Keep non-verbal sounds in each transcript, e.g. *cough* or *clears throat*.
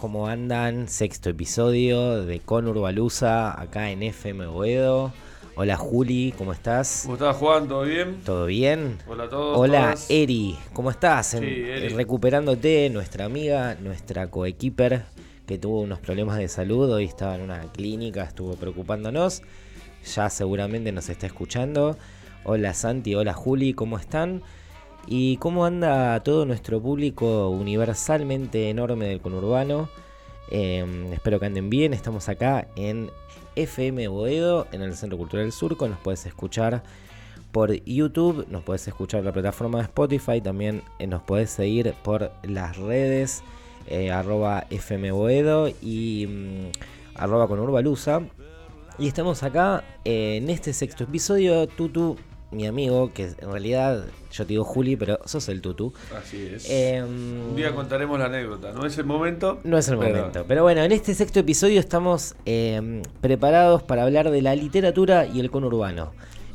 ¿Cómo andan? Sexto episodio de Conurbalusa acá en FM Boedo. Hola Juli, ¿cómo estás? ¿Cómo estás, Juan? ¿Todo bien? ¿Todo bien? Hola a todos. Hola todas. Eri, ¿cómo estás? En- Sí, Eri. Recuperándote, nuestra amiga, nuestra coequiper que tuvo unos problemas de salud, hoy estaba en una clínica, estuvo preocupándonos, ya seguramente nos está escuchando. Hola Santi, hola Juli, ¿cómo están? ¿Y cómo anda todo nuestro público universalmente enorme del conurbano? Eh, espero que anden bien, estamos acá en FM Boedo, en el Centro Cultural Surco, nos puedes escuchar por YouTube, nos puedes escuchar la plataforma de Spotify, también eh, nos puedes seguir por las redes eh, arroba FM y mm, arroba con. Y estamos acá eh, en este sexto episodio, Tutu, mi amigo, que en realidad yo te digo Juli, pero sos el Tutu. Así es. Eh, Un día contaremos la anécdota. No es el momento. no es el pero- momento. Pero bueno, en este sexto episodio estamos eh, preparados para hablar de la literatura y el conurbano.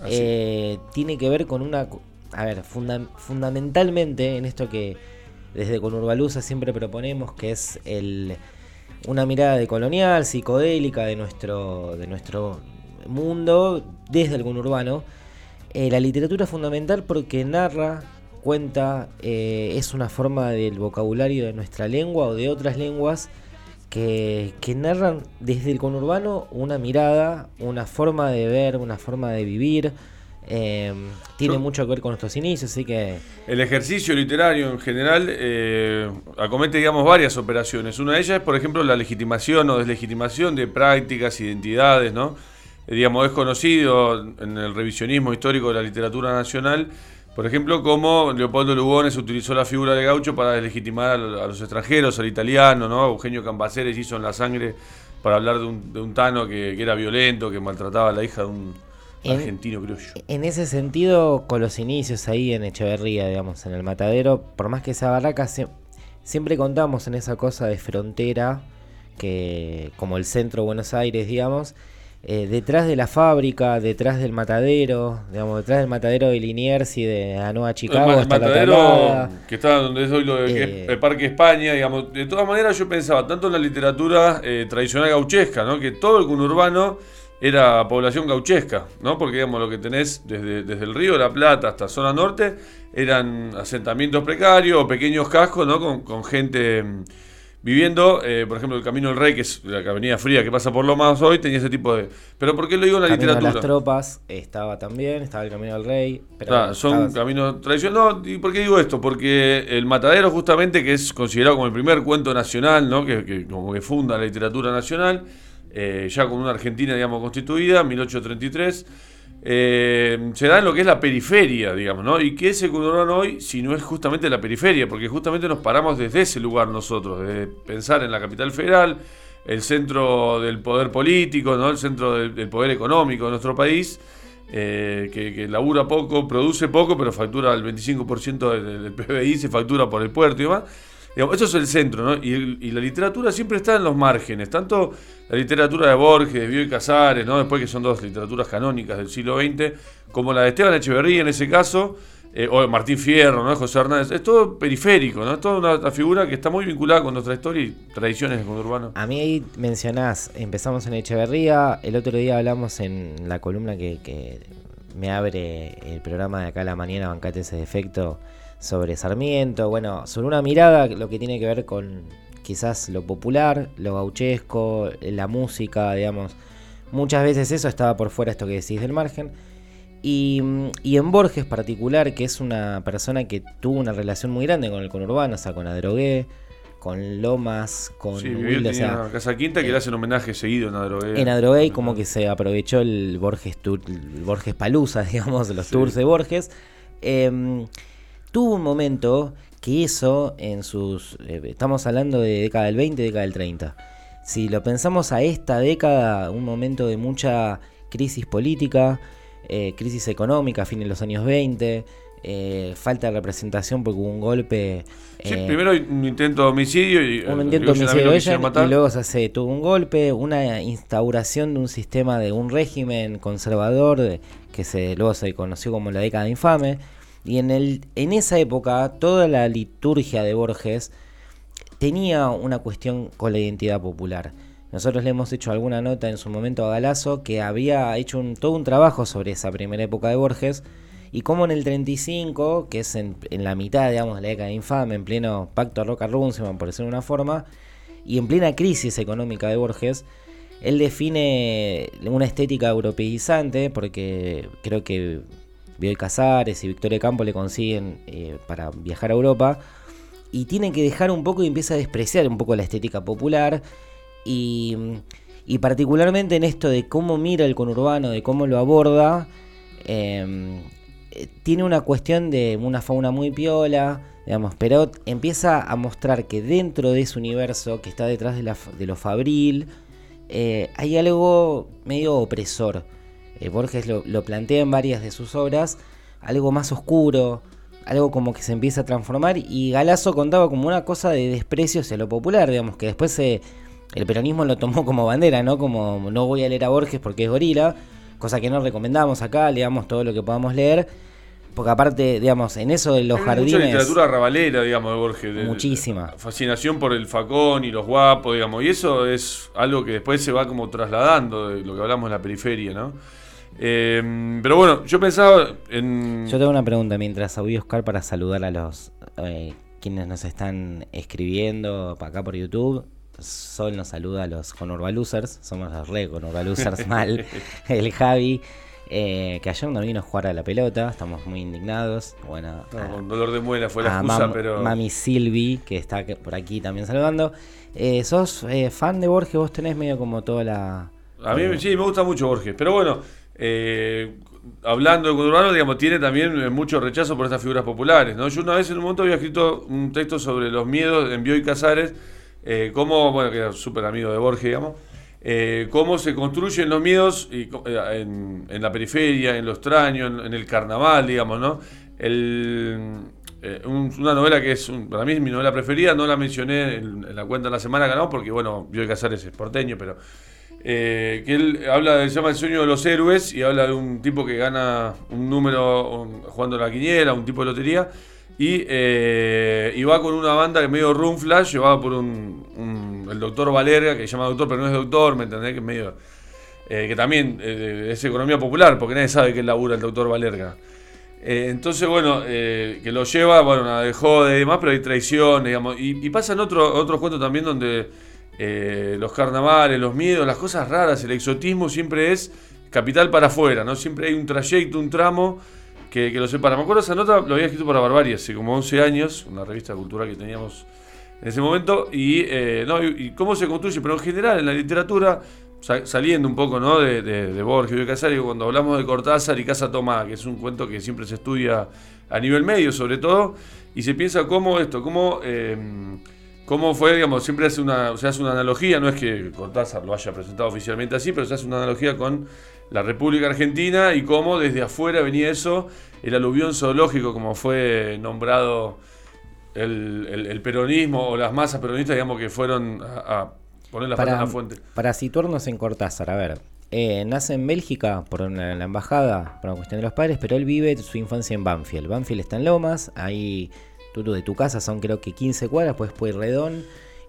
Eh, tiene que ver con una... A ver, funda- fundamentalmente en esto que desde Conurbalusa siempre proponemos, que es el, una mirada decolonial, psicodélica de nuestro, de nuestro mundo desde el conurbano. Eh, la literatura es fundamental porque narra, cuenta, eh, es una forma del vocabulario de nuestra lengua o de otras lenguas que, que narran desde el conurbano una mirada, una forma de ver, una forma de vivir. eh, tiene Yo- mucho que ver con nuestros inicios, así que El ejercicio literario en general eh, acomete, digamos, varias operaciones. Una de ellas es, por ejemplo, la legitimación o deslegitimación de prácticas, identidades, ¿no? Digamos, es conocido en el revisionismo histórico de la literatura nacional, por ejemplo, cómo Leopoldo Lugones utilizó la figura de gaucho para deslegitimar a, lo- a los extranjeros, al italiano, ¿no? Eugenio Cambaceres hizo en la sangre para hablar de un, de un tano que, que era violento, que maltrataba a la hija de un En- argentino criollo. En ese sentido, con los inicios ahí en Echeverría, digamos, en el matadero, por más que sea barraca, sie- siempre contamos en esa cosa de frontera, que como el centro de Buenos Aires, digamos, eh, detrás de la fábrica, detrás del matadero, digamos, detrás del matadero de Liniers y de Anoa Chicago el, ma- hasta el la matadero que está donde es hoy lo de, Eh. el Parque España, digamos. De todas maneras, yo pensaba tanto en la literatura eh, tradicional gauchesca, ¿no? Que todo el conurbano era población gauchesca, ¿no? Porque, digamos, lo que tenés desde, desde el río de la Plata hasta zona norte eran asentamientos precarios o pequeños cascos, ¿no? Con, con gente viviendo, eh, por ejemplo, el Camino del Rey, que es la avenida fría que pasa por Lomas hoy, tenía ese tipo de... Pero ¿por qué lo digo en la Camino de literatura? las tropas estaba también, estaba el Camino del Rey. Pero Ah, son estaba- caminos tradicionales. No, ¿y por qué digo esto? Porque el Matadero, justamente, que es considerado como el primer cuento nacional, ¿no? que, que como que funda la literatura nacional, eh, ya con una Argentina, digamos, constituida, 1833, eh, se da en lo que es la periferia, digamos, ¿no? ¿Y qué es el hoy si no es justamente la periferia? Porque justamente nos paramos desde ese lugar nosotros, de pensar en la capital federal, el centro del poder político, ¿no? El centro del, del poder económico de nuestro país eh, que, que labura poco, produce poco, pero factura el 25% del, del PBI, se factura por el puerto y demás. Eso es el centro, ¿no? Y, y la literatura siempre está en los márgenes, tanto la literatura de Borges, de Bioy Casares, ¿no? Después que son dos literaturas canónicas del siglo XX, como la de Esteban Echeverría en ese caso, eh, o Martín Fierro, ¿no? José Hernández, es todo periférico, ¿no? Es toda una, una figura que está muy vinculada con nuestra historia y tradiciones del conurbano. A mí ahí mencionás, empezamos en Echeverría, el otro día hablamos en la columna que, que me abre el programa de acá a la mañana, Bancate ese defecto, sobre Sarmiento, bueno, sobre una mirada, lo que tiene que ver con quizás lo popular, lo gauchesco, la música, digamos. Muchas veces eso estaba por fuera, esto que decís del margen. Y, y en Borges particular, que es una persona que tuvo una relación muy grande con el conurbano, o sea, con Adrogué, con Lomas, con Sí, Wilde, o sea, casa quinta que eh, le hacen homenaje seguido en Adrogué. en Adrogué como que se aprovechó el Borges el Borges Palusa, *laughs* digamos, los Sí. tours de Borges. Em, tuvo un momento que eso en sus... eh, estamos hablando de década del 20, década del 30. Si lo pensamos a esta década, un momento de mucha crisis política, eh, crisis económica a fines de los años 20, eh, falta de representación porque hubo un golpe. Sí, eh, primero un intento de homicidio y un intento de homicidio ella matar. y luego se hace tuvo un golpe, una instauración de un sistema de un régimen conservador de- que se luego se conoció como la década infame y en el en esa época toda la liturgia de Borges tenía una cuestión con la identidad popular. Nosotros le hemos hecho alguna nota en su momento a Galazo que había hecho un- todo un trabajo sobre esa primera época de Borges y cómo en el 35, que es en, la mitad, digamos, de la década infame, en pleno pacto roca runciman por decirlo de una forma, y en plena crisis económica de Borges, él define una estética europeizante, porque creo que Bioy Casares y Victoria Campo le consiguen eh, para viajar a Europa, y tiene que dejar un poco y empieza a despreciar un poco la estética popular, y, y particularmente en esto de cómo mira el conurbano, de cómo lo aborda, eh, eh, tiene una cuestión de una fauna muy piola, digamos, pero empieza a mostrar que dentro de ese universo que está detrás de, la, lo fabril, eh, hay algo medio opresor. Eh, Borges lo, lo plantea en varias de sus obras, algo más oscuro, algo como que se empieza a transformar y Galazo contaba como una cosa de desprecio hacia lo popular, digamos, que después se, el peronismo lo tomó como bandera, ¿no? Como no voy a leer a Borges porque es gorila, cosa que no recomendamos acá, leamos todo lo que podamos leer, porque aparte, digamos, en eso de los Hay jardines... Mucha literatura rabalera, digamos, de Borges. de- Muchísima. Fascinación por el facón y los guapos, digamos. Y eso es algo que después se va como trasladando de lo que hablamos en la periferia, ¿no? Eh, pero bueno, yo pensaba en. Yo tengo una pregunta mientras audio Oscar para saludar a los eh, quienes nos están escribiendo para acá por YouTube. Sol nos saluda a los Conurbalosers, somos los re Conurbalosers *laughs* mal. El Javi, eh, que ayer no vino a jugar a la pelota, estamos muy indignados. Bueno, No, a- con dolor de muela fue la a excusa, mam- pero. Mami Silvi, que está por aquí también saludando. Eh, ¿Sos eh, fan de Borges? Vos tenés medio como toda la... A mí sí, me gusta mucho Borges. Pero bueno, eh, hablando de Conurbano, digamos, tiene también eh, mucho rechazo por estas figuras populares. ¿no? Yo una vez en un momento había escrito un texto sobre los miedos en Bioy Casares, eh, cómo, bueno, que era súper amigo de Borges, digamos, eh, cómo se construyen los miedos en, la periferia, en lo extraño, en, el carnaval, digamos, ¿no? El, un- una novela que es, un- para mí es mi novela preferida, no la mencioné en, la cuenta de la semana ganó porque, bueno, Bioy Casares es porteño, pero eh, que él habla, se llama El sueño de los héroes y habla de un tipo que gana un número un- jugando la quiniela, un tipo de lotería, y, eh, y va con una banda que medio room flash, llevada por un, el doctor Valerga, que se llama doctor, pero no es doctor, ¿me entendés? Que es medio. eh, que también eh, es economía popular, porque nadie sabe que labura el doctor Valerga. Eh, entonces, bueno, que lo lleva, bueno, nada, de demás, pero hay traición, digamos. Y, y pasan otro, otros cuentos también donde eh, los carnavales, los miedos, las cosas raras, el exotismo siempre es capital para afuera, ¿no? Siempre hay un trayecto, un tramo que, que lo separa. Me acuerdo esa nota, lo había escrito para Barbarie hace como 11 años, una revista cultural que teníamos en ese momento, y, eh, no, y, cómo se construye, pero en general en la literatura, sa- saliendo un poco ¿no? de Borges y de Casario, cuando hablamos de Cortázar y Casa Tomá, que es un cuento que siempre se estudia a nivel medio sobre todo, y se piensa cómo esto, cómo... eh, ¿Cómo fue, digamos, siempre hace una, se hace una analogía, no es que Cortázar lo haya presentado oficialmente así, pero se hace una analogía con la República Argentina y cómo desde afuera venía eso, el aluvión zoológico, como fue nombrado el, el- el peronismo o las masas peronistas, digamos, que fueron a, a poner la pata en Para, la fuente. para situarnos en Cortázar, a ver, eh, nace en Bélgica por una- la embajada, por una cuestión de los padres, pero él vive su infancia en Banfield. Banfield está en Lomas, ahí tú, tú de tu casa son creo que 15 cuadras, pues Pueyrredón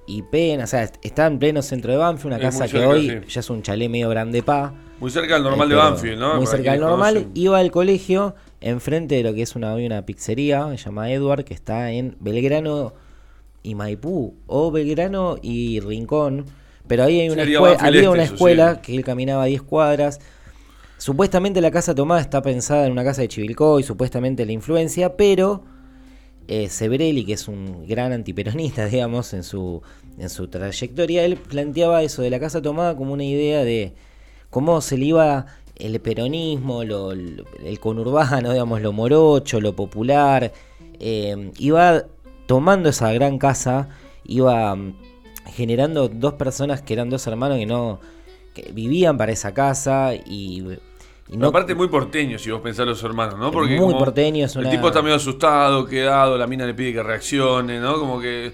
y Pena, o sea, est- está en pleno centro de Banfield, una Es casa que cerca, hoy sí. ya es un chalet medio grande pa. Muy cerca del normal Eh, de Banfield, ¿no? Muy cerca del normal. conocen. Iba al colegio enfrente de lo que es una, hoy una pizzería, se llama Edward, que está en Belgrano y Maipú, o Belgrano y Rincón. Pero ahí hay una Sería escue- Banfield había Este, una eso, escuela sí. que él caminaba 10 cuadras. Supuestamente la casa tomada está pensada en una casa de Chivilcoy, supuestamente la influencia, pero eh, Sebrelli, que es un gran antiperonista, *laughs* digamos, en su, en su trayectoria, él planteaba eso de la casa tomada como una idea de cómo se le iba el peronismo, el conurbano, *laughs* digamos, lo morocho, lo popular, eh, iba tomando esa gran casa, iba mm, generando dos personas que eran dos hermanos que no que vivían para esa casa y, Y no- Aparte muy porteño, si vos pensás los hermanos, ¿no? Porque Muy porteño, es El una- tipo está medio asustado, quedado, la mina le pide que reaccione, ¿no? Como que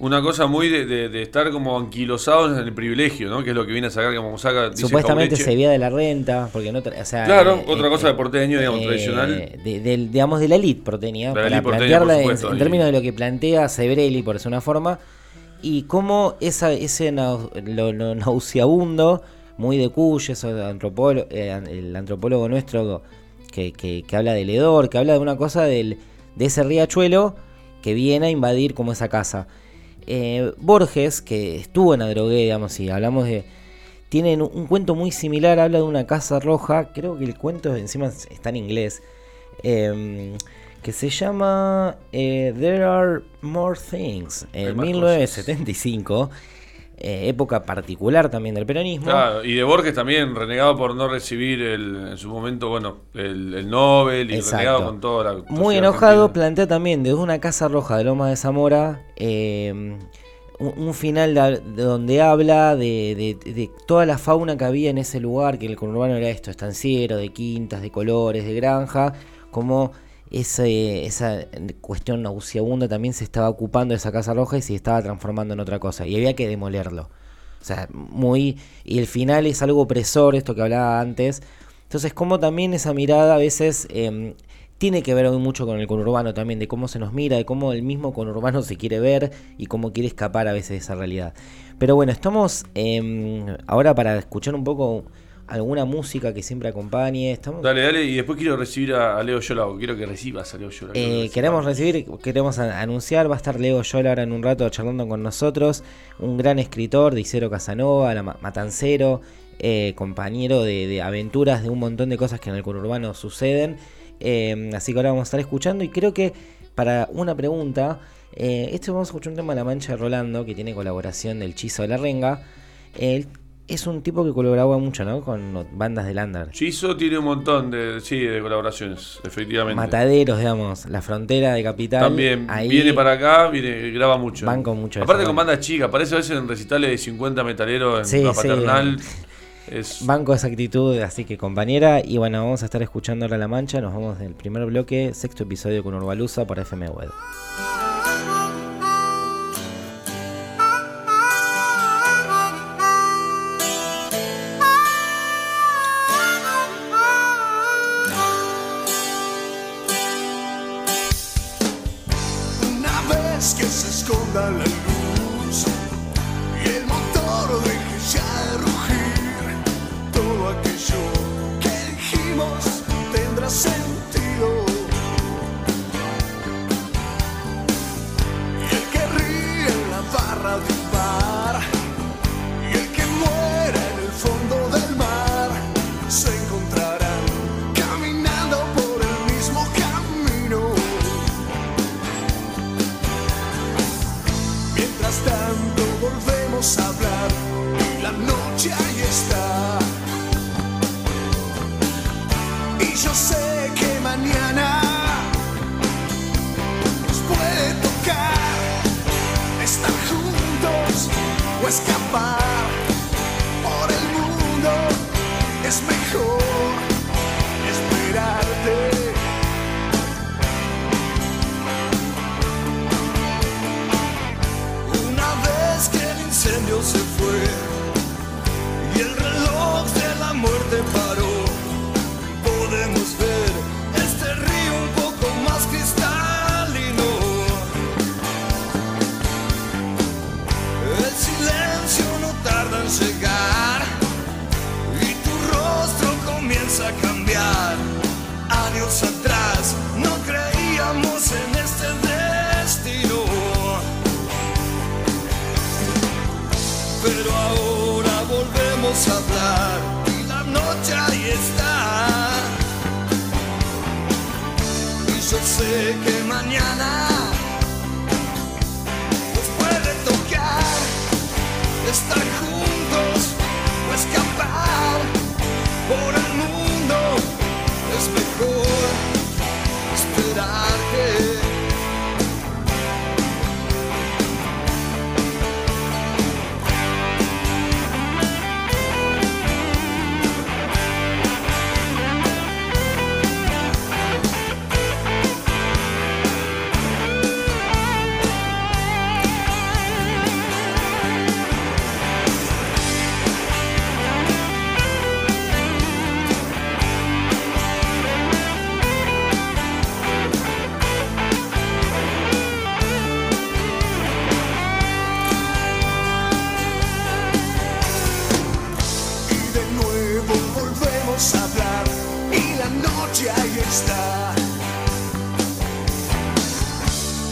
una cosa muy de, de- de estar como anquilosados en el privilegio, ¿no? Que es lo que viene a sacar, como saca, Supuestamente se vivía de la renta, porque no, o sea, Claro, eh, otra eh, cosa de porteño, digamos, eh, tradicional. de- del- digamos, de la elite porteña, la para porteña, plantearla por en- términos de lo que plantea Sebrelli, por decir una forma, y cómo esa, ese nau- lo, lo nauseabundo, muy de Cuyo, eso eh, el antropólogo nuestro que, que- que habla del hedor, que habla de una cosa del, de ese riachuelo que viene a invadir como esa casa. Eh, Borges, que estuvo en la drogué, digamos, si hablamos de. Tienen un, un cuento muy similar, habla de una casa roja, creo que el cuento encima está en inglés, em, que se llama eh, There Are More Things, en más 1975, eh, época particular también del peronismo. Claro, y de Borges también, renegado por no recibir el, en su momento, bueno, el, el Nobel y Exacto. renegado con toda la. Muy enojado, argentina. plantea también desde una casa roja de Loma de Zamora eh, un, un final de, de donde habla de, de- de toda la fauna que había en ese lugar, que el conurbano era esto, estanciero, de quintas, de colores, de granja, como ese, esa cuestión nauseabunda también se estaba ocupando de esa casa roja y se estaba transformando en otra cosa, y había que demolerlo. O sea, muy. Y el final es algo opresor, esto que hablaba antes. Entonces, como también esa mirada a veces eh, tiene que ver hoy mucho con el conurbano también, de cómo se nos mira, de cómo el mismo conurbano se quiere ver y cómo quiere escapar a veces de esa realidad. Pero bueno, estamos eh, ahora para escuchar un poco alguna música que siempre acompañe. Estamos, Dale, dale, y después quiero recibir a, Leo Yolago. Quiero que recibas a Leo que Eh, queremos recibir, queremos anunciar, va a estar Leo Yola ahora en un rato charlando con nosotros, un gran escritor de Isero Casanova, la ma- matancero, eh, compañero de, de aventuras de un montón de cosas que en el conurbano suceden. Eh, así que ahora vamos a estar escuchando y creo que para una pregunta, este vamos a escuchar un tema de La Mancha de Rolando que tiene colaboración del Chizo de la Renga. Es un tipo que colaboraba mucho, ¿no? Con bandas de Lander. Chizo tiene un montón de, sí, de colaboraciones, efectivamente. Mataderos, digamos, la frontera de Capital. También ahí viene para acá, viene, graba mucho. Banco mucho Aparte con bandas chicas, parece a veces en recitales de 50 metaleros en Sí, la sí. paternal. *laughs* Es, Banco esa actitud, así que compañera. Y bueno, vamos a estar escuchando ahora La Mancha. Nos vamos del primer bloque, sexto episodio con Urbalusa por FM Web. Se esconda la luz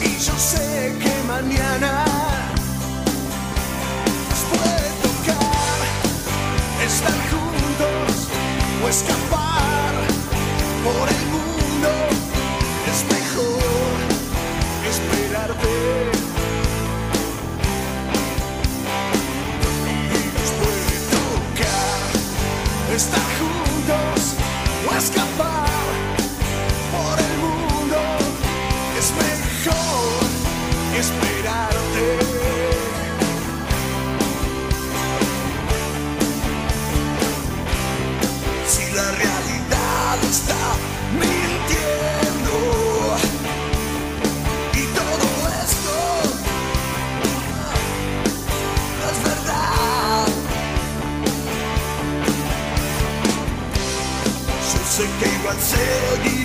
Y yo sé que mañana nos puede tocar estar juntos o escapar por el que igual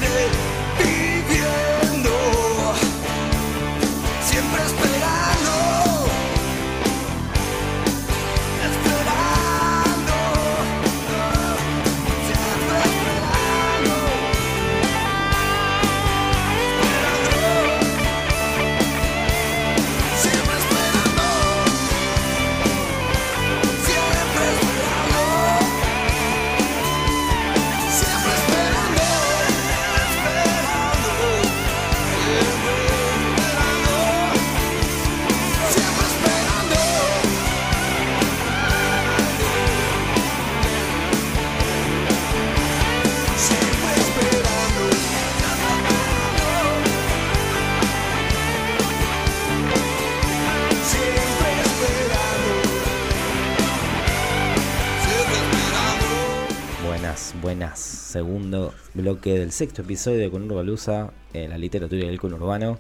bloque del sexto episodio de Conurbalusa, eh, la literatura del conurbano.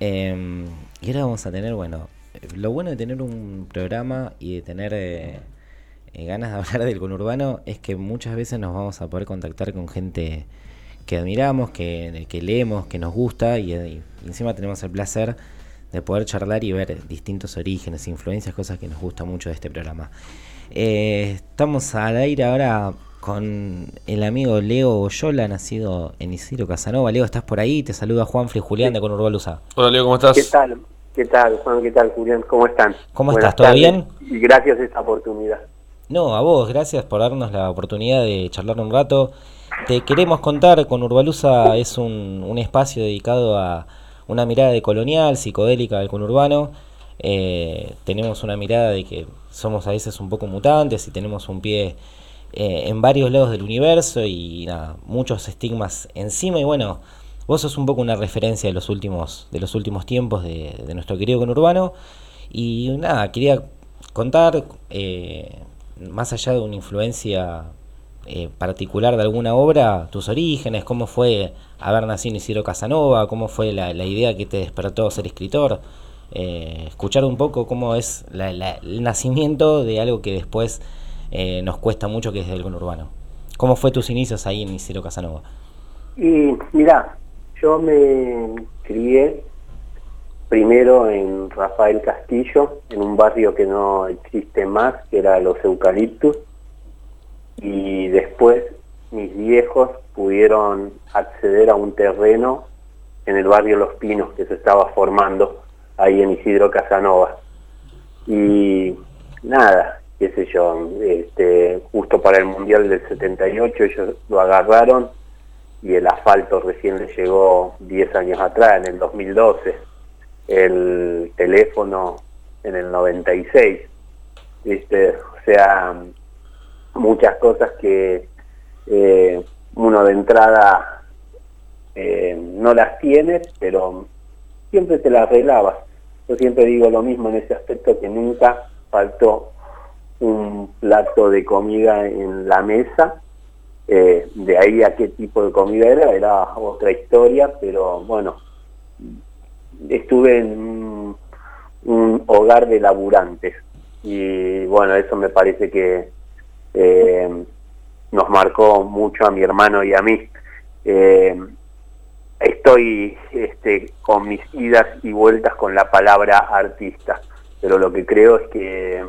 Eh, y ahora vamos a tener, bueno, eh, lo bueno de tener un programa y de tener eh, eh, ganas de *laughs* hablar del conurbano es que muchas veces nos vamos a poder contactar con gente que admiramos, que, leemos, que nos gusta y, y encima tenemos el placer de poder charlar y ver distintos orígenes, influencias, cosas que nos gusta mucho de este programa. Eh, estamos al aire ahora con el amigo Leo Oyola, nacido en Isidro Casanova. Leo, ¿estás por ahí? Te saluda Juan Fri Julián de Conurbalusa. Hola Leo, ¿cómo estás? ¿Qué tal? ¿Qué tal, Juan? ¿Qué tal, Julián? ¿Cómo están? ¿Cómo Buenas estás? ¿Todo tardes bien? Y gracias a esta oportunidad. No, a vos, gracias por darnos la oportunidad de charlar un rato. Te queremos contar, con Urbalusa es un, un espacio dedicado a una mirada de colonial, psicodélica del conurbano. Eh, tenemos una mirada de que somos a veces un poco mutantes y tenemos un pie eh, en varios lados del universo y nada, muchos estigmas encima. Y bueno, vos sos un poco una referencia de los últimos, de los últimos tiempos de, nuestro querido conurbano. Y nada, quería contar, eh, más allá de una influencia eh, particular de alguna obra, tus orígenes, cómo fue haber nacido Isidro Casanova, cómo fue la, idea que te despertó ser escritor, escuchar un poco cómo es la- el nacimiento de algo que después eh, nos cuesta mucho, que es el conurbano. ¿Cómo fue tus inicios ahí en Isidro Casanova? Y mira, yo me crié primero en Rafael Castillo, en un barrio que no existe más, que era Los Eucaliptus, y después mis viejos pudieron acceder a un terreno en el barrio Los Pinos que se estaba formando ahí en Isidro Casanova. Y nada, qué sé yo, este, justo para el Mundial del 78 ellos lo agarraron y el asfalto recién le llegó 10 años atrás, en el 2012, el teléfono en el 96, ¿viste? O sea, muchas cosas que eh, uno de entrada eh, no las tiene, pero siempre te las arreglabas. Yo siempre digo lo mismo en ese aspecto, que nunca faltó un plato de comida en la mesa. Eh, de ahí a qué tipo de comida era, era otra historia, pero bueno, estuve en un, hogar de laburantes y bueno, eso me parece que eh, nos marcó mucho a mi hermano y a mí. Eh, estoy este, con mis idas y vueltas con la palabra artista, pero lo que creo es que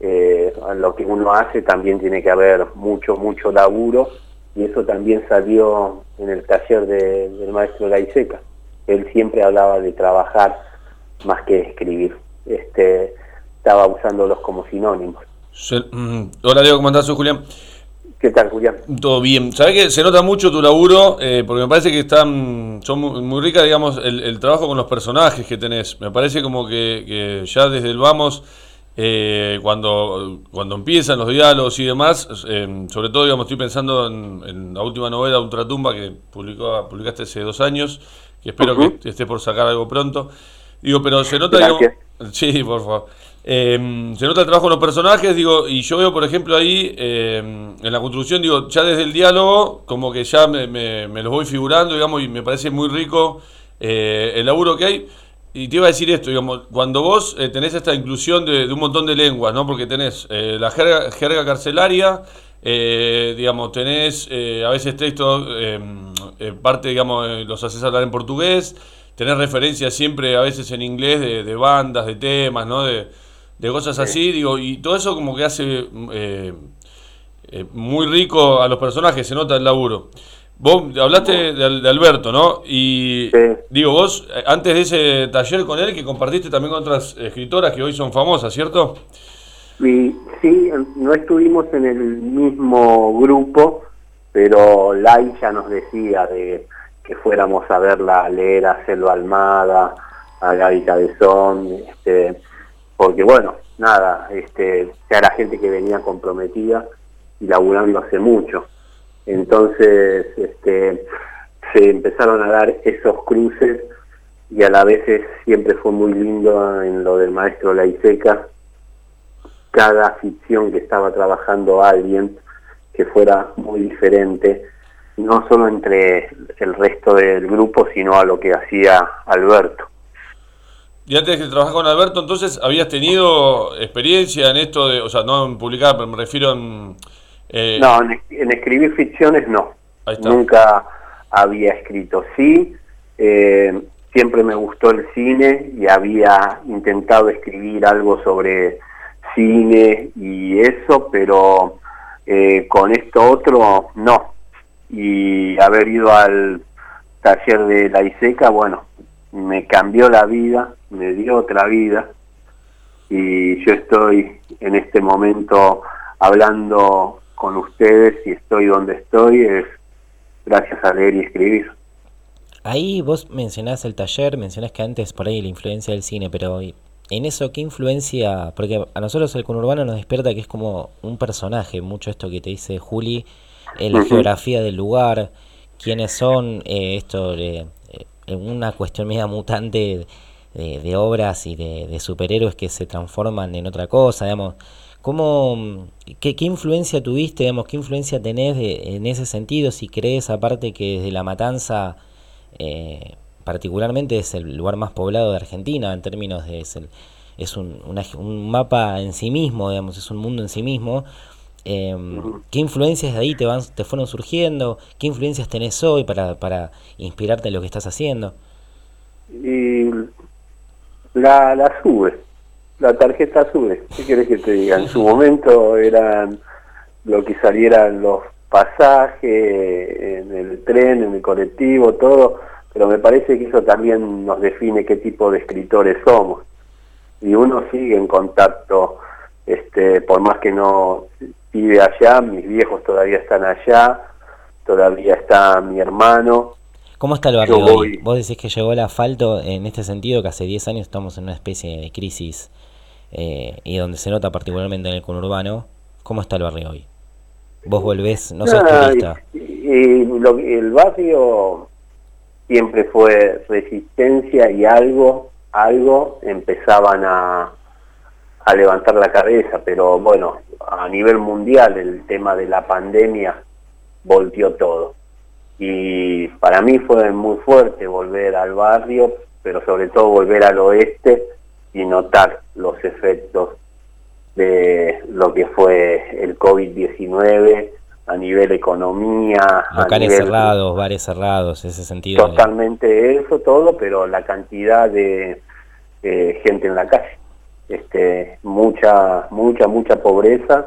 eh, lo que uno hace también tiene que haber mucho, mucho laburo y eso también salió en el taller de- del maestro Gaiseca. Él siempre hablaba de trabajar más que escribir. Este, estaba usándolos como sinónimos. Mm, hola Diego, ¿cómo? Soy Julián. ¿Qué tal, Julián? Todo bien. Sabés que se nota mucho tu laburo, eh, porque me parece que están, son muy, muy ricas, digamos, el, el trabajo con los personajes que tenés. Me parece como que, que ya desde el vamos, eh, cuando, cuando empiezan los diálogos y demás, eh, sobre todo, digamos, estoy pensando en, en la última novela, Ultratumba, que publicó, publicaste hace dos años, que espero que estés por sacar algo pronto. Digo, pero se nota, digamos, *laughs* Sí, por favor. Eh, se nota el trabajo en los personajes, digo, y yo veo, por ejemplo, ahí en la construcción, digo, ya desde el diálogo, como que ya me, me- me los voy figurando, digamos, y me parece muy rico el laburo que hay. Y te iba a decir esto, digamos, cuando vos eh, tenés esta inclusión de, de un montón de lenguas, ¿no? Porque tenés eh, la jerga, jerga carcelaria, eh, digamos, tenés eh, a veces textos, eh, eh, parte, digamos, los haces hablar en portugués, tenés referencias siempre a veces en inglés de, de bandas, de temas, ¿no? De, de cosas así, digo, y todo eso como que hace muy rico a los personajes, se nota el laburo. Vos hablaste de, de Alberto, ¿no? Y Sí. digo, vos, eh, antes de ese taller con él, que compartiste también con otras escritoras que hoy son famosas, ¿cierto? Y sí, no estuvimos en el mismo grupo, pero Lai ya nos decía de que fuéramos a verla a leer a Selva Almada, a Gaby Cabezón, este, porque bueno, nada, este, ya era gente que venía comprometida y laburando hace mucho. Entonces, este, se empezaron a dar esos cruces y a la vez siempre fue muy lindo en lo del maestro Laiseca, cada ficción que estaba trabajando alguien que fuera muy diferente, no solo entre el resto del grupo, sino a lo que hacía Alberto. Y antes de trabajar con Alberto, entonces, ¿habías tenido experiencia en esto de, o sea, no en publicar, pero me refiero en... eh, No, en, en escribir ficciones no. Nunca había escrito. Sí, eh, siempre me gustó el cine y había intentado escribir algo sobre cine y eso, pero eh, con esto otro no. Y haber ido al taller de la ISECA, bueno, me cambió la vida, me dio otra vida y yo estoy en este momento hablando con ustedes y estoy donde estoy es gracias a leer y escribir. Ahí vos mencionás el taller, mencionás que antes por ahí la influencia del cine, pero en eso, ¿qué influencia? Porque a nosotros el conurbano nos despierta que es como un personaje, mucho esto que te dice Juli, eh, la geografía del lugar, quiénes son, eh, esto, de, eh, una cuestión media mutante de, de obras y de, de superhéroes que se transforman en otra cosa, digamos. ¿Cómo, qué, qué influencia tuviste, digamos, qué influencia tenés de- en ese sentido? Si crees, aparte, que desde La Matanza, eh, particularmente, es el lugar más poblado de Argentina en términos de. Es, el- es un, una- un mapa en sí mismo, digamos, es un mundo en sí mismo. Eh, ¿Qué influencias de ahí te, van, te fueron surgiendo? ¿Qué influencias tenés hoy para, para inspirarte en lo que estás haciendo? Y la, la sube, la tarjeta sube. ¿Qué querés que te diga? En su momento eran lo que salieran los pasajes, en el tren, en el colectivo, todo, pero me parece que eso también nos define qué tipo de escritores somos. Y uno sigue en contacto, este, por más que no vive allá, mis viejos todavía están allá, todavía está mi hermano, ¿Cómo está el barrio hoy? Vos decís que llegó el asfalto en este sentido, que hace 10 años estamos en una especie de crisis eh, y donde se nota particularmente en el conurbano. ¿Cómo está el barrio hoy? Vos volvés, no sos Ah, turista. y- y lo el barrio siempre fue resistencia y algo, algo empezaban a, a levantar la cabeza, pero bueno, a nivel mundial el tema de la pandemia volteó todo. Y para mí fue muy fuerte volver al barrio, pero sobre todo volver al oeste y notar los efectos de lo que fue el COVID-19 a nivel economía, a Locales nivel cerrados, bares cerrados, ese sentido. de- totalmente eso todo, pero la cantidad de eh, gente en la calle, este, mucha, mucha, mucha pobreza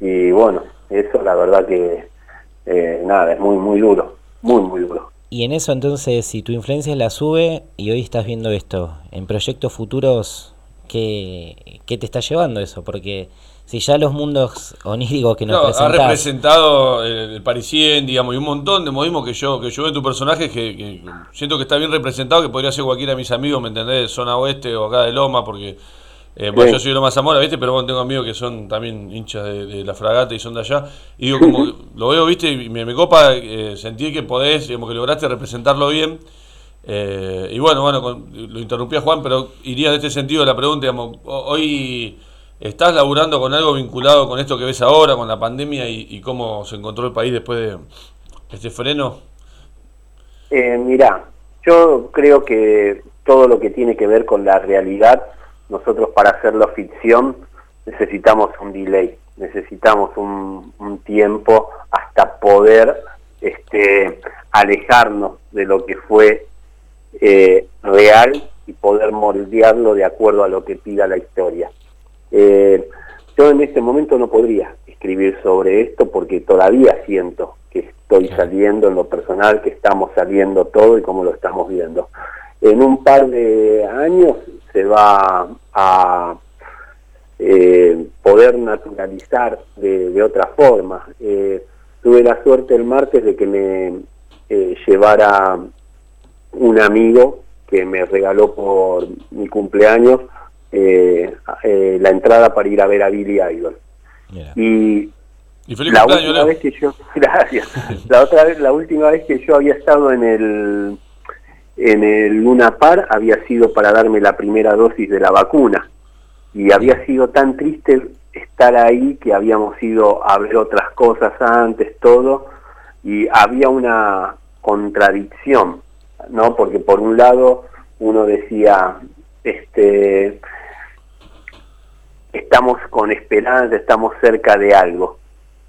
y bueno, eso la verdad que eh, nada, es muy, muy duro, muy, muy duro. Y en eso entonces, si tu influencia la sube y hoy estás viendo esto, en proyectos futuros, ¿qué, qué te está llevando eso? Porque si ya los mundos oníricos que nos No, ha presentás... representado el, el Parisien, digamos, y un montón de modismos que yo, que yo veo en tu personaje que, que siento que está bien representado, que podría ser cualquiera de mis amigos, ¿me entendés? De zona oeste o acá de Loma, porque eh, bueno, yo soy de Loma Zamora, ¿viste? Pero bueno, tengo amigos que son también hinchas de, de la fragata y son de allá. Y digo, como lo veo, ¿viste? Y me, me copa eh, sentir que podés, digamos, que lograste representarlo bien. Eh, y bueno, bueno, con- lo interrumpía Juan, pero iría de este sentido la pregunta, digamos, ho- hoy estás laburando con algo vinculado con esto que ves ahora, con la pandemia y, y cómo se encontró el país después de este freno. Eh, mirá, yo creo que todo lo que tiene que ver con la realidad, nosotros para hacerlo ficción necesitamos un delay, necesitamos un, un tiempo hasta poder este, alejarnos de lo que fue eh, real y poder moldearlo de acuerdo a lo que pida la historia. Eh, yo en este momento no podría escribir sobre esto porque todavía siento que estoy saliendo en lo personal, que estamos saliendo todo y cómo lo estamos viendo. En un par de años se va a eh, poder naturalizar de, de otra forma. Eh, tuve la suerte el martes de que me eh, llevara un amigo que me regaló por mi cumpleaños eh, eh, la entrada para ir a ver a Billy Idol. Y Y feliz la cumpleaños, última vez que yo, *laughs* gracias, la otra vez, la última vez que yo había estado en el en el Luna Par había sido para darme la primera dosis de la vacuna y había sido tan triste estar ahí que habíamos ido a ver otras cosas antes todo y había una contradicción, ¿no? Porque por un lado uno decía este estamos con esperanza, estamos cerca de algo.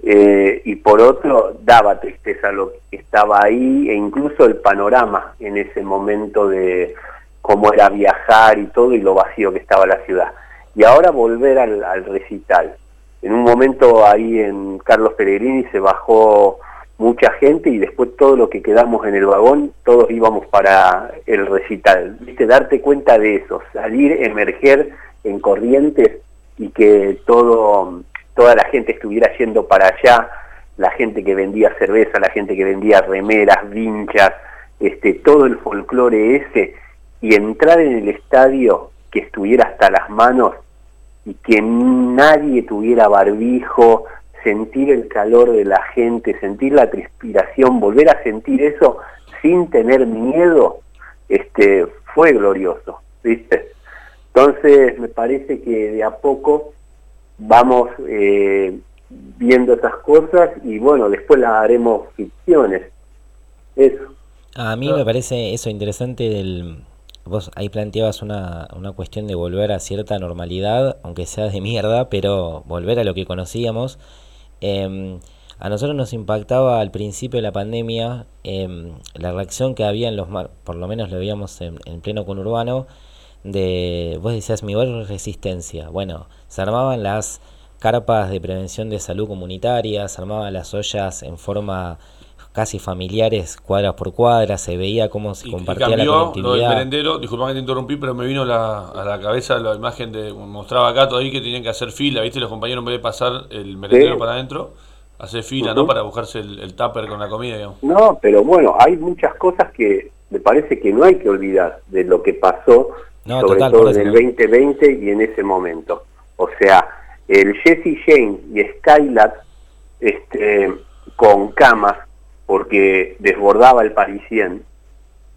Eh, y por otro, daba tristeza lo que estaba ahí e incluso el panorama en ese momento de cómo era viajar y todo y lo vacío que estaba la ciudad. Y ahora volver al, al recital. En un momento ahí en Carlos Pellegrini se bajó mucha gente y después todo lo que quedamos en el vagón, todos íbamos para el recital. ¿Viste? Darte cuenta de eso, salir, emerger en corrientes y que todo toda la gente estuviera yendo para allá, la gente que vendía cerveza, la gente que vendía remeras, vinchas, este, todo el folclore ese, y entrar en el estadio que estuviera hasta las manos y que nadie tuviera barbijo, sentir el calor de la gente, sentir la transpiración, volver a sentir eso sin tener miedo, este, fue glorioso, ¿viste? Entonces me parece que de a poco vamos eh, viendo esas cosas y bueno, después las haremos ficciones. Eso. A mí me parece eso interesante del... Vos ahí planteabas una, una cuestión de volver a cierta normalidad, aunque sea de mierda, pero volver a lo que conocíamos. Em, a nosotros nos impactaba al principio de la pandemia em, la reacción que había en los mar, por lo menos lo veíamos en, en pleno conurbano, de, vos decías, mi barrio es resistencia. Bueno, se armaban las carpas de prevención de salud comunitaria, se armaban las ollas en forma casi familiares, cuadras por cuadra, se veía cómo se Y, y compartía la cambió lo del merendero, disculpa que te interrumpí, pero me vino la- a la cabeza la imagen de, mostraba acá todo ahí que tenían que hacer fila, viste, los compañeros en vez de pasar el merendero Sí. para adentro, hacer fila. ¿no? Para buscarse el, el tupper con la comida, digamos. No, pero bueno, hay muchas cosas que me parece que no hay que olvidar de lo que pasó, No, sobre total, todo en el ¿no? 2020 y en ese momento. O sea, el Jesse Jane y Skylat este, con camas, porque desbordaba el Parisien,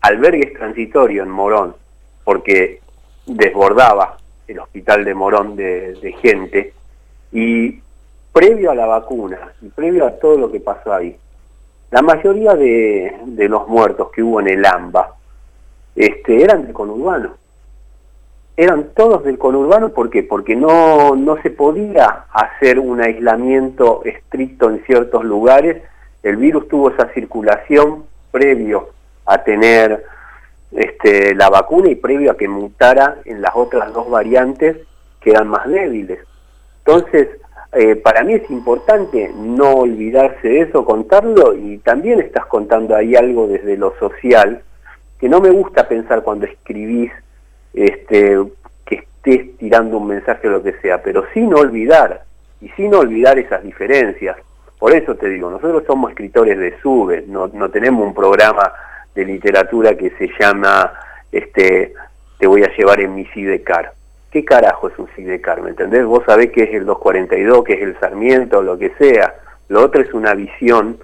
albergues transitorios en Morón, porque desbordaba el hospital de Morón de, de gente, y previo a la vacuna y previo a todo lo que pasó ahí, la mayoría de, de los muertos que hubo en el AMBA este, eran del conurbano. Eran todos del conurbano, ¿por qué? Porque no, no se podía hacer un aislamiento estricto en ciertos lugares. El virus tuvo esa circulación previo a tener este, la vacuna y previo a que mutara en las otras dos variantes que eran más débiles. Entonces, eh, para mí es importante no olvidarse de eso, contarlo y también estás contando ahí algo desde lo social, que no me gusta pensar cuando escribís este, que estés tirando un mensaje o lo que sea, pero sin olvidar, y sin olvidar esas diferencias. Por eso te digo, nosotros somos escritores de SUBE, no, no tenemos un programa de literatura que se llama este, Te voy a llevar en mi sidecar. ¿Qué carajo es un sidecar? ¿Me entendés? Vos sabés que es el 242, que es el Sarmiento, lo que sea. Lo otro es una visión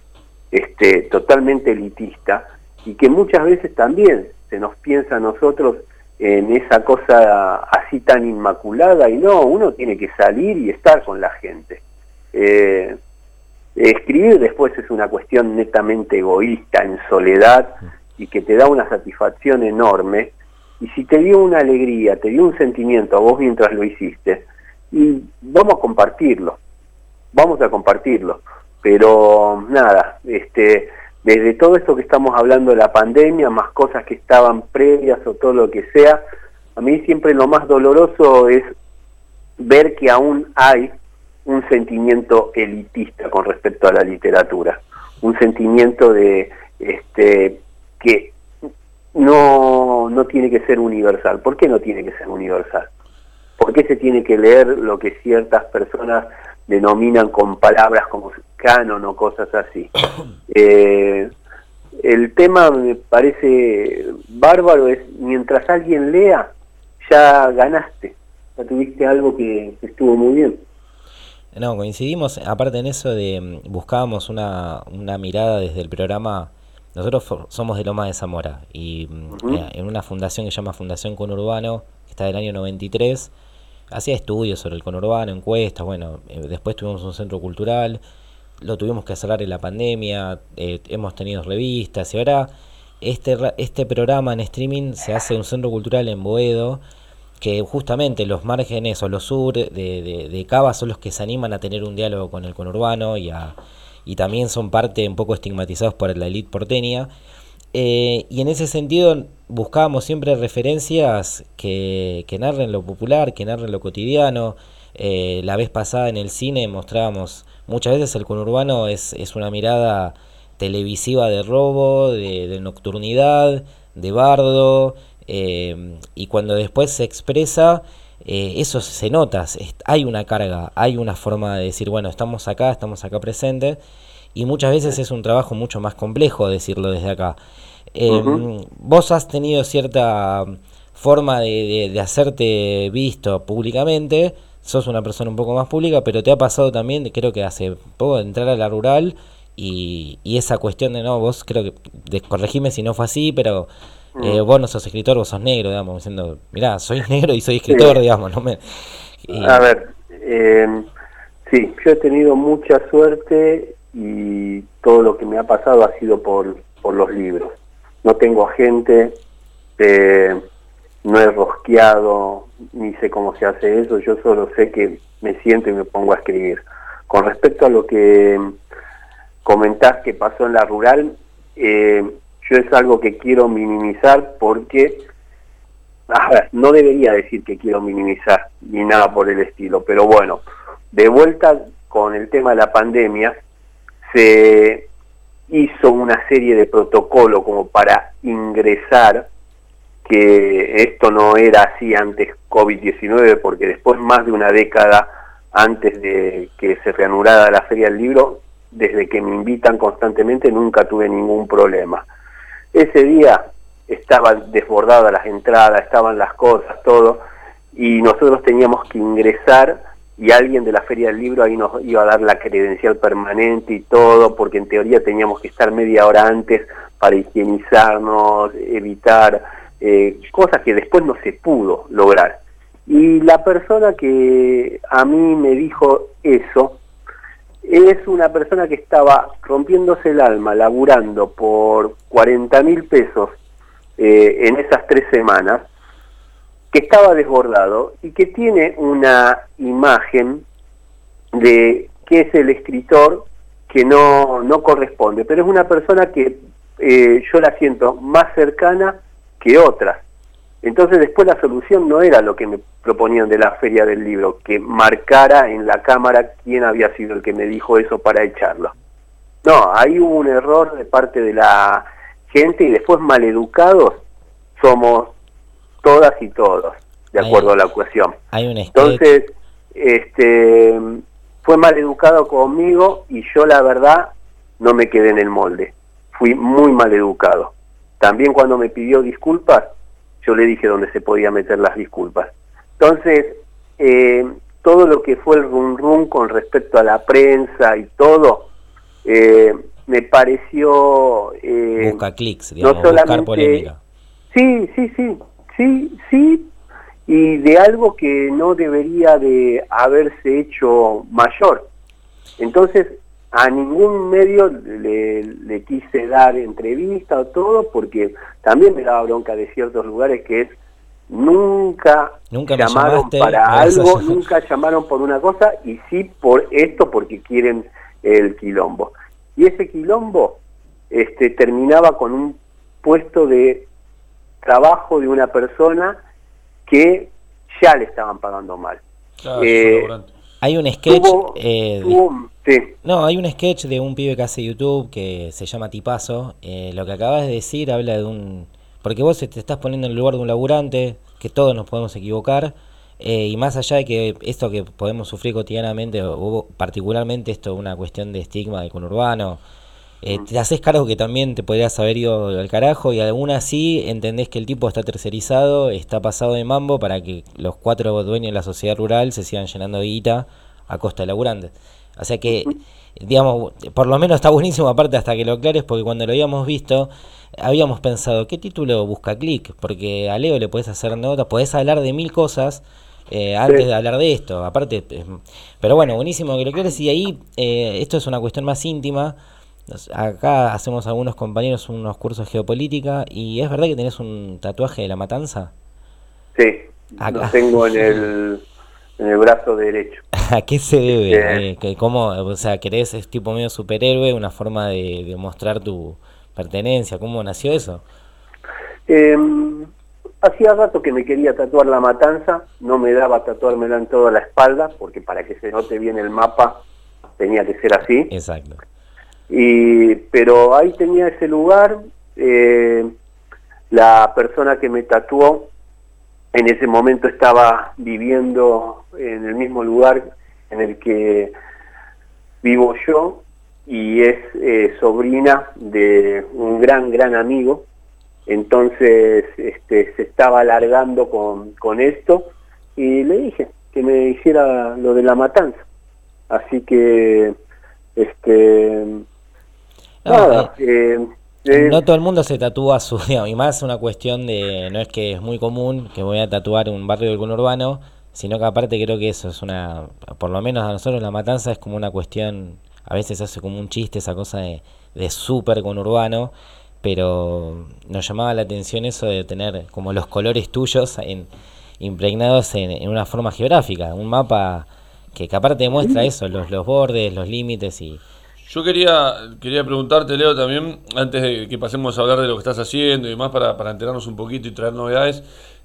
este, totalmente elitista y que muchas veces también se nos piensa a nosotros en esa cosa así tan inmaculada y no, uno tiene que salir y estar con la gente. Eh, escribir después es una cuestión netamente egoísta, en soledad y que te da una satisfacción enorme. Y si te dio una alegría, te dio un sentimiento a vos mientras lo hiciste, y vamos a compartirlo, vamos a compartirlo. Pero nada, este, desde todo esto que estamos hablando de la pandemia, más cosas que estaban previas o todo lo que sea, a mí siempre lo más doloroso es ver que aún hay un sentimiento elitista con respecto a la literatura, un sentimiento de este que no, no tiene que ser universal. ¿Por qué no tiene que ser universal? ¿Por qué se tiene que leer lo que ciertas personas denominan con palabras como canon o cosas así? *coughs* Eh, el tema me parece bárbaro, es mientras alguien lea, ya ganaste, ya tuviste algo que, que estuvo muy bien. No, coincidimos, aparte en eso de mm, buscábamos una, una mirada desde el programa, nosotros somos de Loma de Zamora y mm, en una fundación que se llama Fundación Conurbano, que está del año 93, hacía estudios sobre el conurbano, encuestas, bueno, eh, después tuvimos un centro cultural, lo tuvimos que cerrar en la pandemia, eh, hemos tenido revistas y ahora este, este programa en streaming se hace un centro cultural en Boedo, que justamente los márgenes o los sur de, de, de Cava son los que se animan a tener un diálogo con el conurbano y, a, y también son parte un poco estigmatizados por la elite porteña. Eh, y en ese sentido buscábamos siempre referencias que, que narren lo popular, que narren lo cotidiano. Eh, la vez pasada en el cine mostrábamos, muchas veces el conurbano es, es una mirada televisiva de robo, de, nocturnidad, de bardo, eh, y cuando después se expresa, eso se nota, hay una carga, hay una forma de decir, bueno, estamos acá, estamos acá presentes, y muchas veces es un trabajo mucho más complejo decirlo desde acá. Eh, Ujú. Vos has tenido cierta forma de, de- de hacerte visto públicamente, sos una persona un poco más pública, pero te ha pasado también, creo que hace poco, de entrar a la rural y, y esa cuestión de, no, vos creo que, de, corregime si no fue así, pero eh, vos no sos escritor, vos sos negro, digamos, diciendo, mirá, soy *laughs* negro y soy escritor, digamos, no me... y- A ver, eh, sí, yo he tenido mucha suerte y todo lo que me ha pasado ha sido por, por los libros. No tengo agente, eh, no he rosqueado, ni sé cómo se hace eso, yo solo sé que me siento y me pongo a escribir. Con respecto a lo que comentás que pasó en la rural, eh, yo es algo que quiero minimizar porque a no debería decir que quiero minimizar ni nada por el estilo, pero bueno, de vuelta con el tema de la pandemia, se hizo una serie de protocolos como para ingresar, que esto no era así antes COVID-19, porque después más de una década antes de que se reanudara la Feria del Libro, desde que me invitan constantemente nunca tuve ningún problema. Ese día estaban desbordadas las entradas, estaban las cosas, todo, y nosotros teníamos que ingresar y alguien de la Feria del Libro ahí nos iba a dar la credencial permanente y todo, porque en teoría teníamos que estar media hora antes para higienizarnos, evitar eh, cosas que después no se pudo lograr. Y la persona que a mí me dijo eso, es una persona que estaba rompiéndose el alma, laburando por 40 mil pesos eh, en esas tres semanas, que estaba desbordado y que tiene una imagen de que es el escritor que no, no corresponde, pero es una persona que eh, yo la siento más cercana que otras. Entonces después la solución no era lo que me proponían de la feria del libro, que marcara en la cámara quién había sido el que me dijo eso para echarlo. No, ahí hubo un error de parte de la gente y después maleducados somos todas y todos, de acuerdo a la ecuación. Hay un. Entonces, este, fue mal educado conmigo y yo la verdad no me quedé en el molde. Fui muy mal educado. También cuando me pidió disculpas, yo le dije dónde se podía meter las disculpas. Entonces, eh, todo lo que fue el rum rum con respecto a la prensa y todo, eh, me pareció... eh, busca clics, no digamos, buscar solamente- polémica. Sí, sí, sí, sí, sí, y de algo que no debería de haberse hecho mayor. Entonces, a ningún medio le, le quise dar entrevista o todo, porque también me daba bronca de ciertos lugares que es nunca, Nunca llamaron para algo, nunca llamaron por una cosa y sí por esto porque quieren el quilombo. Y ese quilombo este, terminaba con un puesto de trabajo de una persona que ya le estaban pagando mal. Claro, Eh. Hay un sketch. Tuvo- eh, tuvo- sí, No, hay un sketch de un pibe que hace YouTube que se llama Tipazo. Eh, lo que acabas de decir habla de un... Porque vos te estás poniendo en el lugar de un laburante, que todos nos podemos equivocar, eh, y más allá de que esto que podemos sufrir cotidianamente, o hubo particularmente esto una cuestión de estigma del conurbano, eh, te haces cargo que también te podrías haber ido al carajo y aún así entendés que el tipo está tercerizado, está pasado de mambo para que los cuatro dueños de la sociedad rural se sigan llenando de guita a costa de laburantes. O sea que, digamos, por lo menos está buenísimo aparte hasta que lo aclares, porque cuando lo habíamos visto, habíamos pensado, ¿qué título busca clic? Porque a Leo le puedes hacer notas, podés hablar de mil cosas eh, antes Sí. de hablar de esto. Aparte, eh, pero bueno, buenísimo que lo aclares. Y ahí, eh, esto es una cuestión más íntima. Acá hacemos algunos compañeros unos cursos de geopolítica y es verdad que tenés un tatuaje de la matanza. sí, Acá. lo tengo en el, en el brazo derecho. *laughs* ¿A qué se debe? Eh. Eh, ¿Cómo, o sea, querés es tipo medio superhéroe, una forma de, de mostrar tu pertenencia? ¿Cómo nació eso? Eh, hacía rato que me quería tatuar la matanza, no me daba tatuármela en toda la espalda, porque para que se note bien el mapa tenía que ser así. Exacto. Y, pero ahí tenía ese lugar, eh, la persona que me tatuó en ese momento estaba viviendo en el mismo lugar en el que vivo yo y es eh, sobrina de un gran, gran amigo. Entonces este, se estaba alargando con, con esto y le dije que me hiciera lo de la matanza. Así que, este, nada, eh, eh, No todo el mundo se tatúa su, *laughs* digamos, y más una cuestión de, no es que es muy común que voy a tatuar un barrio del conurbano, sino que aparte creo que eso es una, por lo menos a nosotros la matanza es como una cuestión, a veces se hace como un chiste esa cosa de, de súper conurbano, pero nos llamaba la atención eso de tener como los colores tuyos en, impregnados en, en una forma geográfica, un mapa que, que aparte demuestra eso, los, los bordes, los límites y... Yo quería, quería preguntarte, Leo, también, antes de que pasemos a hablar de lo que estás haciendo y demás, para, para enterarnos un poquito y traer novedades,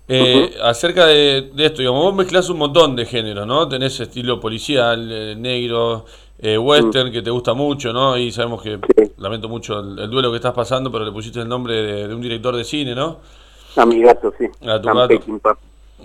eh, acerca de, de esto, digamos, vos mezclás un montón de géneros, ¿no? Tenés estilo policial, eh, negro, eh, western, que te gusta mucho, ¿no? Y sabemos que, Sí. lamento mucho el, el duelo que estás pasando, pero le pusiste el nombre de, de un director de cine, ¿no? a mi gato, sí. A tu San gato. Peckinpah.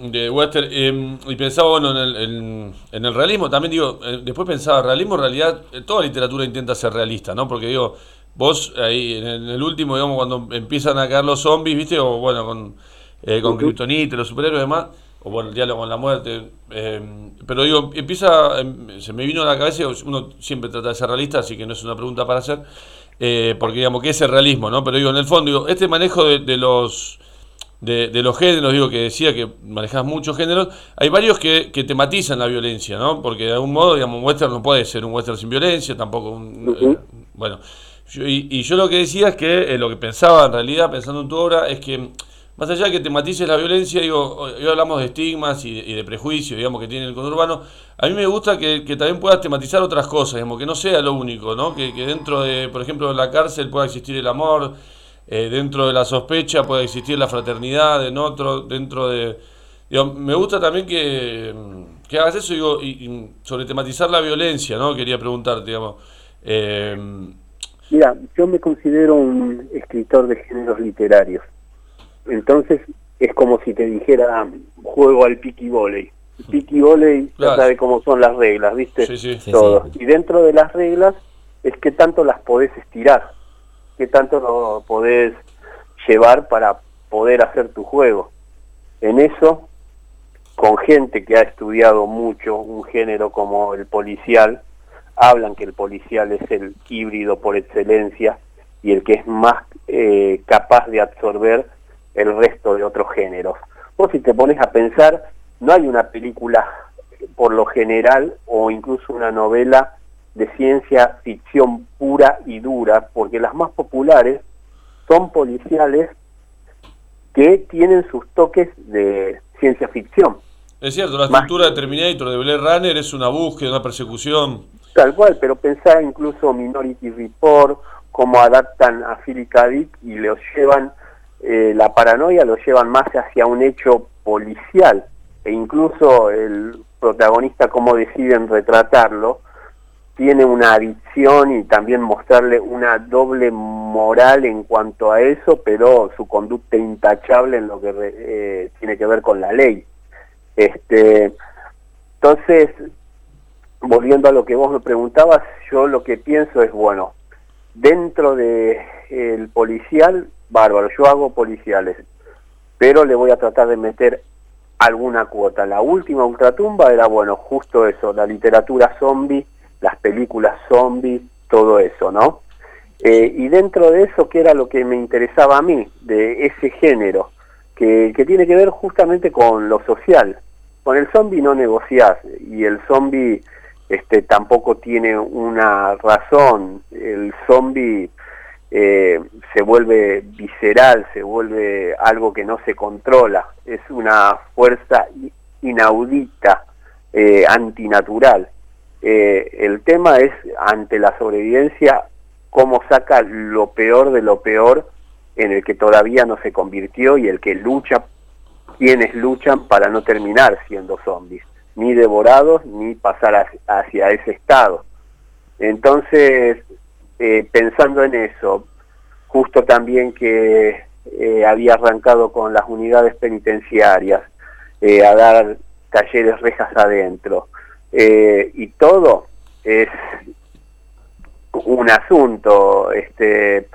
De western eh, y pensaba bueno en el, en- en el realismo también digo eh, después pensaba realismo en realidad eh, toda literatura intenta ser realista no porque digo vos ahí en el, último digamos cuando empiezan a caer los zombies viste o bueno con eh, con. Kryptonite los superhéroes y demás o bueno el diálogo con la muerte eh, pero digo empieza em, se me vino a la cabeza uno siempre trata de ser realista así que no es una pregunta para hacer eh, porque digamos que es el realismo no pero digo en el fondo digo este manejo de, de los de, de los géneros, digo que decía que manejas muchos géneros, hay varios que, que tematizan la violencia, ¿no? Porque de algún modo, digamos, un western no puede ser un western sin violencia, tampoco un... Eh, bueno, yo- y, y yo lo que decía es que eh, lo que pensaba en realidad, pensando en tu obra, es que más allá de que tematices la violencia, digo, hoy hablamos de estigmas y de, y de prejuicios, digamos, que tiene el conurbano, a mí me gusta que, que también puedas tematizar otras cosas, digamos, que no sea lo único, ¿no? Que, que dentro de, por ejemplo, la cárcel pueda existir el amor, eh, dentro de la sospecha pueda existir la fraternidad, en otro, dentro de... digo, me gusta también que, que hagas eso digo, y, y sobre tematizar la violencia, ¿no? Quería preguntarte, digamos. Eh, Mira, yo me considero un escritor de géneros literarios. Entonces, es como si te dijera, juego al piqui voley. El Piqui voley Claro. ya sabe cómo son las reglas, ¿viste? Sí, sí. Sí. Y dentro de las reglas es que tanto las podés estirar, que tanto lo podés llevar para poder hacer tu juego. En eso, con gente que ha estudiado mucho un género como el policial, hablan que el policial es el híbrido por excelencia y el que es más eh, capaz de absorber el resto de otros géneros. Vos si te pones a pensar, no hay una película por lo general o incluso una novela de ciencia ficción pura y dura, porque las más populares son policiales que tienen sus toques de ciencia ficción. es cierto, la estructura de Terminator, de Blade Runner, es una búsqueda, una persecución. Tal cual, pero pensar incluso Minority Report, cómo adaptan a Philip K. Dick y los llevan, eh, la paranoia lo llevan más hacia un hecho policial, e incluso el protagonista, cómo deciden retratarlo, tiene una adicción y también mostrarle una doble moral en cuanto a eso, pero su conducta intachable en lo que eh, tiene que ver con la ley. Este, entonces, volviendo a lo que vos me preguntabas, yo lo que pienso es, bueno, dentro de el policial, bárbaro, yo hago policiales, pero le voy a tratar de meter alguna cuota. La última ultratumba era, bueno, justo eso, la literatura zombie, las películas zombie, todo eso, ¿no? Eh, y dentro de eso, ¿qué era lo que me interesaba a mí, de ese género? Que, que tiene que ver justamente con lo social. Con el zombie no negociás, y el zombie este, tampoco tiene una razón. El zombie eh, se vuelve visceral, se vuelve algo que no se controla. Es una fuerza inaudita, eh, antinatural. Eh, el tema es, ante la sobrevivencia, cómo saca lo peor de lo peor en el que todavía no se convirtió y el que lucha, quienes luchan para no terminar siendo zombies, ni devorados, ni pasar hacia- ese estado. Entonces, eh, pensando en eso, justo también que eh, había arrancado con las unidades penitenciarias a dar talleres rejas adentro eh, y todo es un asunto este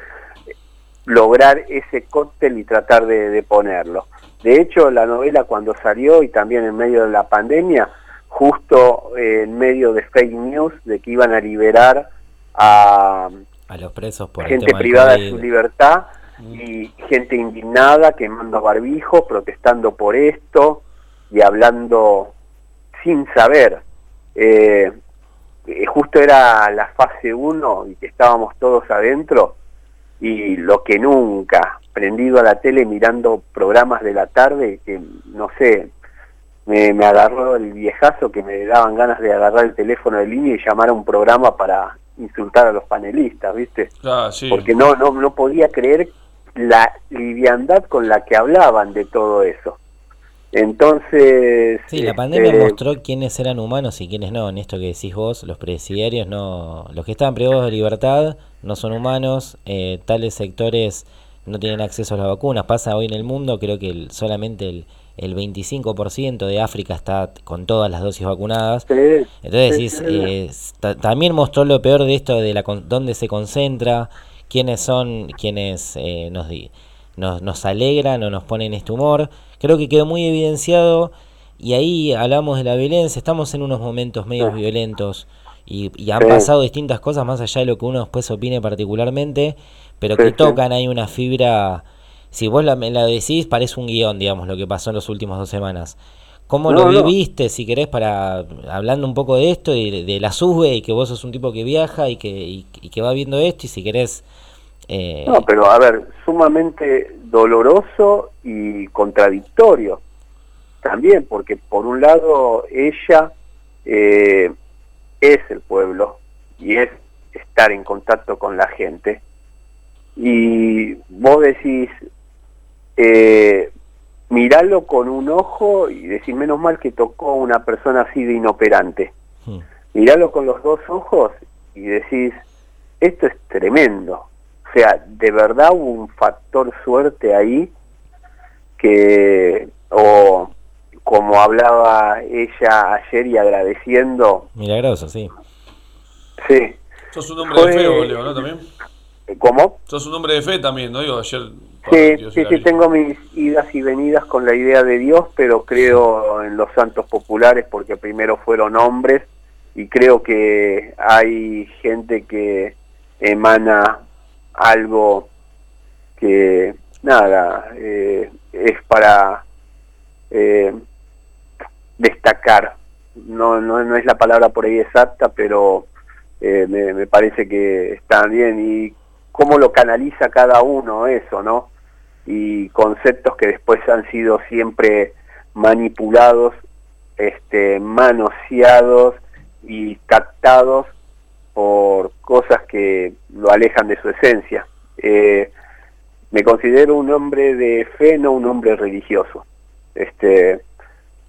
lograr ese cóctel y tratar de, de ponerlo. De hecho la novela cuando salió y también en medio de la pandemia justo eh, en medio de fake news de que iban a liberar a A los presos por el gente tema del privada de su libertad y gente indignada quemando barbijos, protestando por esto y hablando sin saber. Eh, eh, justo era la fase 1 y que estábamos todos adentro y lo que nunca, prendido a la tele mirando programas de la tarde que no sé, me, me agarró el viejazo que me daban ganas de agarrar el teléfono de línea y llamar a un programa para insultar a los panelistas, ¿viste? Ah, sí. porque no, no, no podía creer la liviandad con la que hablaban de todo eso. Entonces... Sí, la pandemia este, mostró quiénes eran humanos y quiénes no. En esto que decís vos, los presidiarios no. Los que estaban privados de libertad no son humanos. eh, tales sectores no tienen acceso a las vacunas. Pasa hoy en el mundo, creo que el- solamente el, el 25% de África está con todas las dosis vacunadas. sí, Entonces sí, eh, ta- también mostró lo peor de esto, de la con- dónde se concentra, quiénes son quienes eh, nos, nos, nos alegran o nos ponen este humor. Creo que quedó muy evidenciado y ahí hablamos de la violencia, estamos en unos momentos medios Sí. violentos y, y han Sí. pasado distintas cosas más allá de lo que uno después opine particularmente, pero Sí, que tocan ahí una fibra... Si vos la, la decís, parece un guion, digamos, lo que pasó en las últimas dos semanas. ¿Cómo No, lo no. viviste, si querés, para hablando un poco de esto, y de, de la sube, y que vos sos un tipo que viaja y que, y, y que va viendo esto, y si querés... eh, No, pero a ver, sumamente doloroso y contradictorio también, porque por un lado ella eh, es el pueblo y es estar en contacto con la gente, y vos decís, eh, miralo con un ojo y decís, menos mal que tocó una persona así de inoperante. Hmm. Miralo con los dos ojos y decís, esto es tremendo. O sea, de verdad hubo un factor suerte ahí que, o como hablaba ella ayer y agradeciendo, Milagroso, sí. sí, Sos un hombre de fe, Leo, ¿no? También. ¿cómo? Sos un hombre de fe también, ¿no? Digo, ayer... Sí, Dios sí, sí, tengo mis idas y venidas con la idea de Dios, pero creo en los santos populares porque primero fueron hombres y creo que hay gente que emana algo que, nada, eh, es para eh, destacar. No, no, no es la palabra por ahí exacta, pero eh, me, me parece que está bien. ¿Y cómo lo canaliza cada uno eso, no? y conceptos que después han sido siempre manipulados, este, manoseados y captados por cosas que lo alejan de su esencia. Eh, me considero un hombre de fe, no un hombre religioso. Este,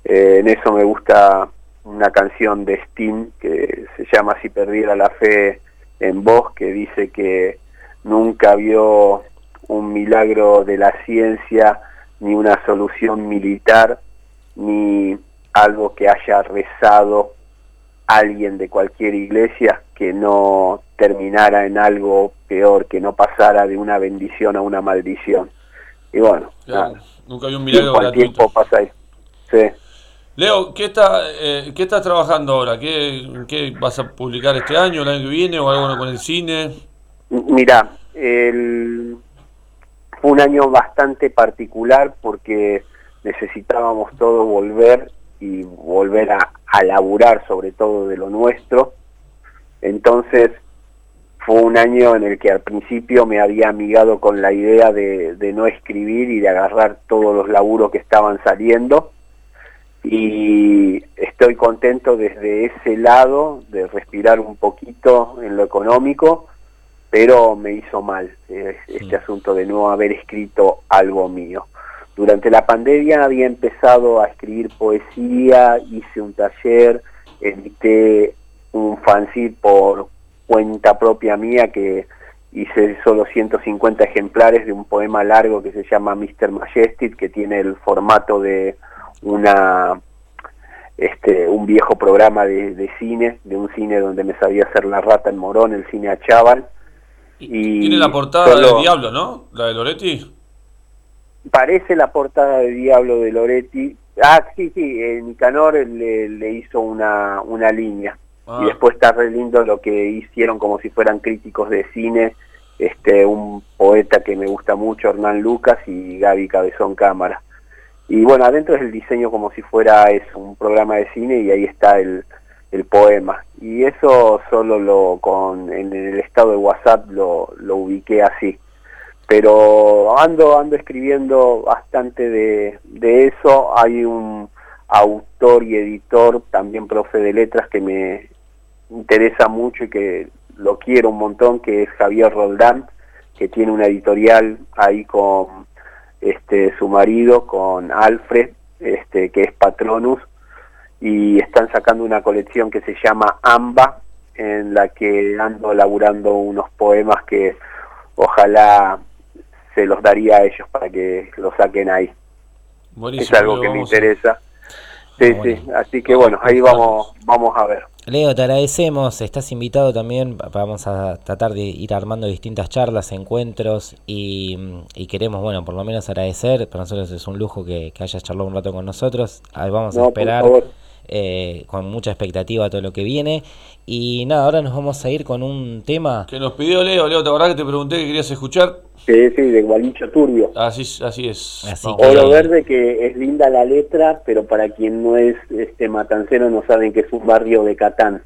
eh, en eso me gusta una canción de Sting que se llama Si perdiera la fe en vos, que dice que nunca vio un milagro de la ciencia, ni una solución militar, ni algo que haya rezado alguien de cualquier iglesia que no terminara en algo peor, que no pasara de una bendición a una maldición. Y bueno, Claro, nada, Nunca había un milagro tiempo gratuito. tiempo pasa ahí. Sí. Leo, ¿qué, está, eh, ¿qué estás trabajando ahora? ¿Qué, ¿Qué vas a publicar este año, el año que viene o algo con el cine? Mira, el, fue un año bastante particular porque necesitábamos todo volver y volver a, a laburar sobre todo de lo nuestro. Entonces fue un año en el que al principio me había amigado con la idea de, de no escribir y de agarrar todos los laburos que estaban saliendo y estoy contento desde ese lado de respirar un poquito en lo económico, pero me hizo mal eh, este asunto de no haber escrito algo mío. Durante la pandemia había empezado a escribir poesía, hice un taller, edité un fanzine por cuenta propia mía que hice solo 150 ejemplares de un poema largo que se llama Mr. Majestic, que tiene el formato de una este un viejo programa de, de cine, de un cine donde me sabía hacer la rata en Morón, el cine a Chaval. Y Tiene la portada solo- de Diablo, ¿no? La de Loretti. Parece la portada de Diablo de Loretti. Ah, sí, sí, eh, Nicanor le, le hizo una, una línea. Ah. Y después está re lindo lo que hicieron como si fueran críticos de cine. Este, un poeta que me gusta mucho, Hernán Lucas y Gaby Cabezón Cámara. Y bueno, adentro es el diseño como si fuera eso, un programa de cine y ahí está el, el poema. Y eso solo lo con en el estado de WhatsApp lo, lo ubiqué así. Pero ando ando escribiendo bastante de, de eso. Hay un autor y editor, también profe de letras, que me interesa mucho y que lo quiero un montón, que es Javier Roldán, que tiene una editorial ahí con este su marido, con Alfred, este que es Patronus, y están sacando una colección que se llama Amba, en la que ando laburando unos poemas que ojalá se los daría a ellos para que lo saquen ahí. Buenísimo. es algo que me interesa. Sí, Ah, sí, bueno. así que bueno, ahí vamos, vamos a ver. Leo, te agradecemos, estás invitado también, va- vamos a tratar de ir armando distintas charlas, encuentros y, y queremos, bueno, por lo menos agradecer, para nosotros es un lujo que, que hayas charlado un rato con nosotros, Ahí vamos a No, por esperar favor. Eh, con mucha expectativa todo lo que viene y nada, ahora nos vamos a ir con un tema, Que nos pidió Leo. Leo, ¿te acordás que te pregunté que querías escuchar? Sí, sí, de Gualicho Turbio. Así, así es. Así que- Oro Verde, que es linda la letra, pero para quien no es este matancero no saben que es un barrio de Catán.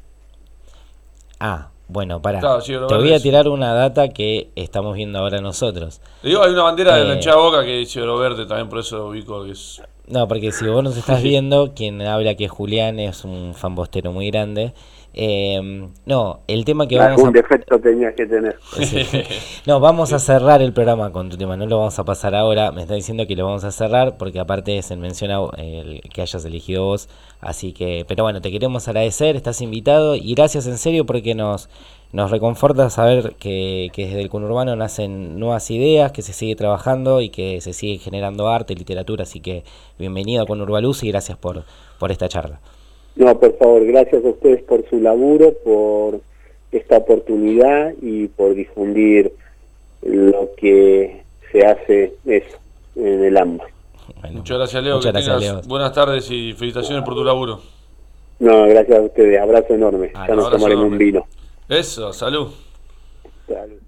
ah, bueno, para, Claro, sí, te voy a tirar una data que estamos viendo ahora nosotros. Le digo, hay una bandera de la Eh. boca que dice oro verde, también por eso lo ubico que es. No, porque si vos nos estás *laughs* viendo, quien habla que es Julián es un fanbostero muy grande. Eh, no, el tema que vamos Algún a... defecto tenías que tener. Sí. *laughs* No, vamos a cerrar el programa con tu tema, no lo vamos a pasar ahora. Me está diciendo que lo vamos a cerrar porque aparte se menciona el que hayas elegido vos. Así que, pero bueno, te queremos agradecer, estás invitado y gracias en serio porque nos, nos reconforta saber que, que desde el conurbano nacen nuevas ideas, que se sigue trabajando y que se sigue generando arte, literatura. Así que bienvenido a Conurbaluz y gracias por, por esta charla. No, por favor, gracias a ustedes por su laburo, por esta oportunidad y por difundir lo que se hace eso, en el AMBA. Bueno, Muchas gracias, Leo. Muchas que gracias, tengas Leo. buenas tardes y felicitaciones por tu laburo. No, gracias a ustedes, abrazo enorme. Ah, ya nos tomaremos un vino. Eso, salud. Salud.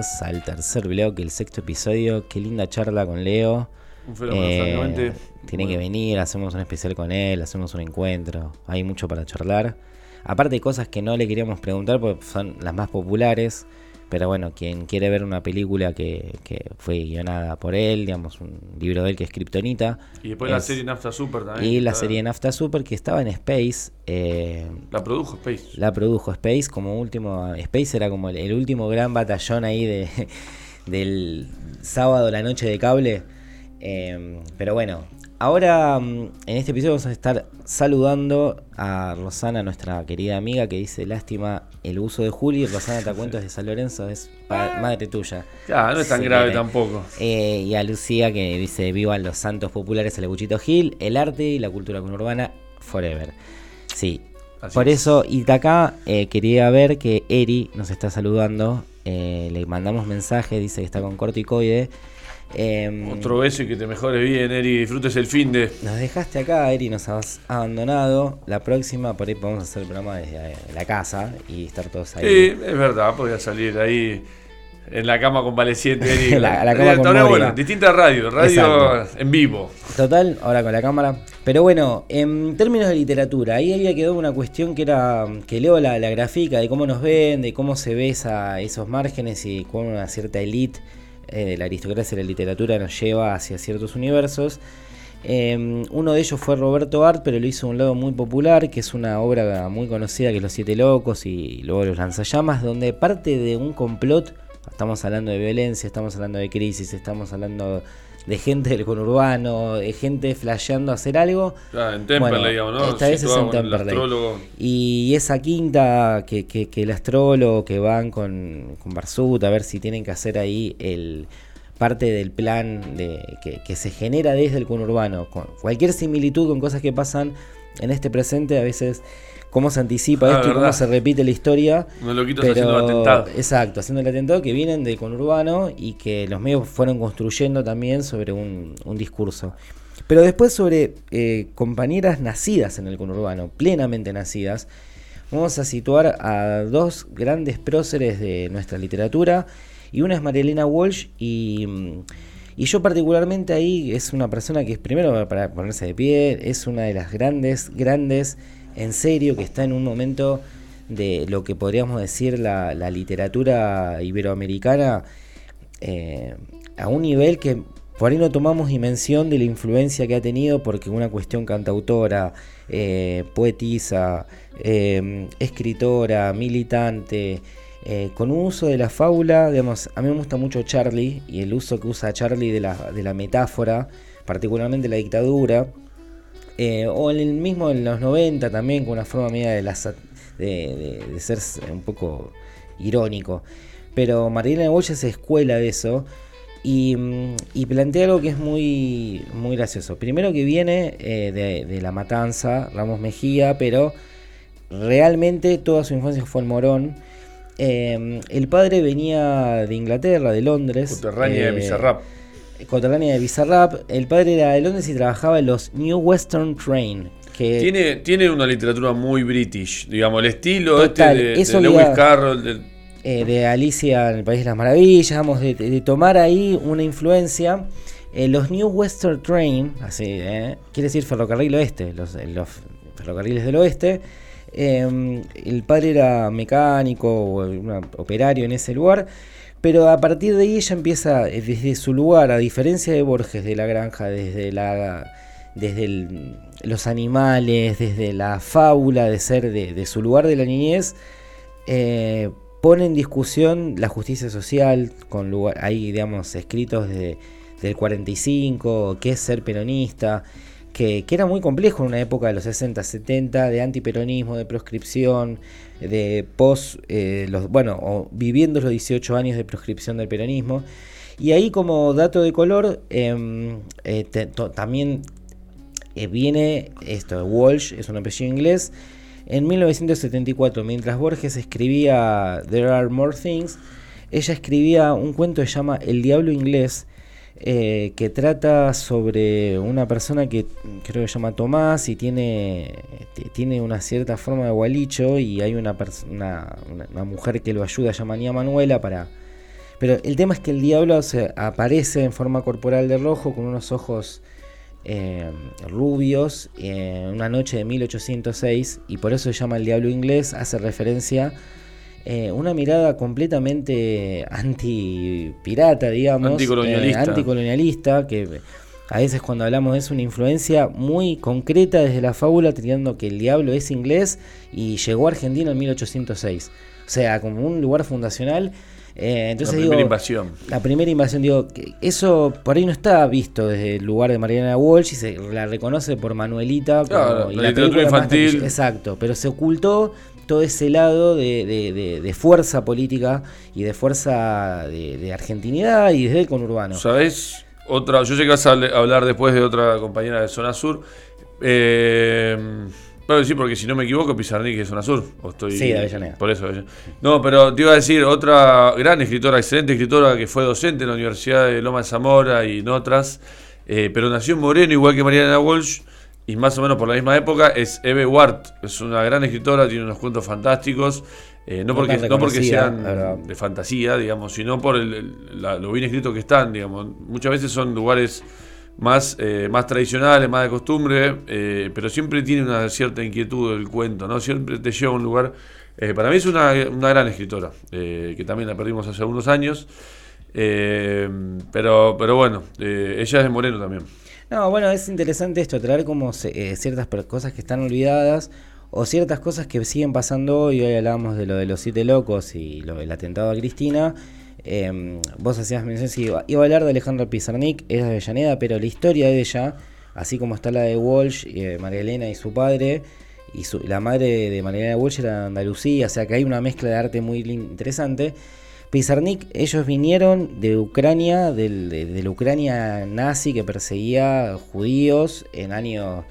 Bienvenidos al tercer bloque, el sexto episodio. Qué linda charla con Leo. Un fenómeno, Eh, tiene que venir, hacemos un especial con él, hacemos un encuentro. Hay mucho para charlar. Aparte de cosas que no le queríamos preguntar porque son las más populares. Pero bueno, quien quiere ver una película que, que fue guionada por él, digamos, un libro de él que es Kryptonita. Y después la serie Nafta Super también. Y la está- serie Nafta Super que estaba en Space. eh, La produjo Space. la produjo Space como último. Space era como el, el último gran batallón ahí de, *laughs* del sábado, la noche de cable. Eh, pero bueno, ahora mm, en este episodio vamos a estar saludando a Rosana, nuestra querida amiga, que dice: Lástima el uso de Juli. Rosana, te cuento, es de San Lorenzo, es pa- madre tuya. Claro, no es tan Sí, grave que- tampoco. Eh, y a Lucía que dice: Vivan los santos populares, el Buchito Gil, el arte y la cultura conurbana forever. Sí, Así Por es. eso, y de acá eh, quería ver que Eri nos está saludando. eh, le mandamos mensaje, dice que está con corticoide. Em, Otro beso y que te mejores bien, Eri. Disfrutes el fin de. Nos dejaste acá, Eri, nos has abandonado. La próxima, por ahí podemos hacer el programa desde eh, la casa y estar todos ahí. Sí, es verdad, podía salir ahí en la cama convaleciente. Eri. *laughs* La- la cama con Moria. bueno, distinta radio, radio Exacto. en vivo. Total, ahora con la cámara. Pero bueno, en términos de literatura, ahí había quedado una cuestión que era que leo la, la gráfica de cómo nos ven, de cómo se ve esa- esos márgenes y cómo una cierta elite eh, la aristocracia de la literatura nos lleva hacia ciertos universos. Eh, uno de ellos fue Roberto Art, pero lo hizo de un lado muy popular, que es una obra muy conocida que es Los Siete Locos y luego Los Lanzallamas, donde parte de un complot, estamos hablando de violencia, estamos hablando de crisis, estamos hablando de gente del conurbano, de gente flasheando a hacer algo. Claro, en Temperley, Bueno, digamos, ¿no? esta vez es en Temperley. Y esa quinta que, que, que el astrólogo que van con, con Barsut a ver si tienen que hacer ahí el parte del plan de, que, que se genera desde el conurbano, con cualquier similitud con cosas que pasan en este presente, a veces cómo se anticipa Ah, esto y cómo se repite la historia. Unos loquitos haciendo atentado. Exacto, haciendo el atentado que vienen del conurbano y que los medios fueron construyendo también sobre un, un discurso. Pero después sobre eh, compañeras nacidas en el conurbano, plenamente nacidas, vamos a situar a dos grandes próceres de nuestra literatura. Y una es Marilena Walsh y, y yo particularmente ahí es una persona que es primero para ponerse de pie, es una de las grandes, grandes, en serio, que está en un momento de lo que podríamos decir la, literatura iberoamericana eh, a un nivel que por ahí no tomamos dimensión de la influencia que ha tenido porque una cuestión cantautora, eh, poetisa, eh, escritora, militante, eh, con un uso de la fábula, digamos, a mí me gusta mucho Charlie y el uso que usa Charlie de la, de la metáfora, particularmente la dictadura, eh, o en el mismo en los 90 también, con una forma media de, la de, de- de ser un poco irónico. Pero Marilena Walsh se escuela de eso y, mm, y plantea algo que es muy, muy gracioso. Primero que viene eh, de, de La Matanza, Ramos Mejía, pero realmente toda su infancia fue en Morón. Eh, el padre venía de Inglaterra, de Londres. Subterránea eh, de Bizarrap. Coterránea de Bizarrap. El padre era de Londres y trabajaba en los New Western Train. Que Tiene, tiene una literatura muy british, digamos, el estilo Total, este de, Lewis Carroll. eh, de Alicia en el País de las Maravillas, vamos, de, de tomar ahí una influencia. Eh, los New Western Train, así, eh, quiere decir ferrocarril oeste, los, los ferrocarriles del oeste. Eh, el padre era mecánico o un operario en ese lugar, pero a partir de ahí ella empieza eh, desde su lugar, a diferencia de Borges de la Granja, desde la desde los animales, desde la fábula de ser de, de su lugar de la niñez, eh, pone en discusión la justicia social, con lugar, hay digamos escritos de, del 45, qué es ser peronista, que, era muy complejo en una época de los 60, 70, de antiperonismo, de proscripción, de post, eh, bueno, o viviendo los 18 años de proscripción del peronismo. Y ahí como dato de color, em, eh, también eh, viene esto, Walsh, es un apellido inglés. En 1974, mientras Borges escribía There Are More Things, ella escribía un cuento que se llama El Diablo Inglés, eh, que trata sobre una persona que creo que se llama Tomás y tiene, t- tiene una cierta forma de gualicho y hay una, una, mujer que lo ayuda, llama Nia Manuela, para... Pero el tema es que el diablo aparece en forma corporal de rojo con unos ojos eh, rubios en una noche de 1806 y por eso se llama el diablo inglés, hace referencia eh, una mirada completamente anti-pirata, digamos, Anticolonialista. eh, anticolonialista, que a veces cuando hablamos es una influencia muy concreta desde la fábula, teniendo que el diablo es inglés y llegó a Argentina en 1806. O sea, como un lugar fundacional. eh, entonces la digo, primera invasión. la primera invasión, digo, eso por ahí no está visto desde el lugar de Mariana Walsh y se la reconoce por Manuelita. Claro, y la literatura más infantil. Exacto, pero se ocultó todo ese lado de, de- de- de fuerza política y de fuerza de, argentinidad y desde el conurbano. ¿Sabés? Otra, yo sé que vas a hablar después de otra compañera de Zona Sur. Eh, Pero sí, porque si no me equivoco, Pizarnik es zona sur. O estoy, Sí, de Avellaneda. Por eso. Avellaneda. No, pero te iba a decir, otra gran escritora, excelente escritora que fue docente en la Universidad de Loma de Zamora y en otras, eh, pero nació en Moreno, igual que Mariana Walsh, y más o menos por la misma época, es Eve Ward. Es una gran escritora, tiene unos cuentos fantásticos. eh, no, porque, no porque sean de fantasía, digamos, sino por el- el- la- lo bien escrito que están, digamos. Muchas veces son lugares más, eh, más tradicionales, más de costumbre, eh, pero siempre tiene una cierta inquietud el cuento, ¿no? Siempre te lleva a un lugar. eh, para mí es una, una gran escritora, eh, que también la perdimos hace algunos años. eh, pero, pero bueno, eh, ella es de Moreno también. No, bueno, es interesante esto, traer como eh, ciertas cosas que están olvidadas o ciertas cosas que siguen pasando hoy. Hoy hablábamos de lo de los siete locos y lo del atentado a Cristina. Eh, vos hacías mención, sí, iba, a hablar de Alejandro Pizarnik, es de Avellaneda, pero la historia de ella, así como está la de Walsh, eh, María Elena y su padre, y su- la madre de María Elena Walsh era de Andalucía, o sea que hay una mezcla de arte muy interesante. Pizarnik, ellos vinieron de Ucrania, del- de, de la Ucrania nazi que perseguía judíos en años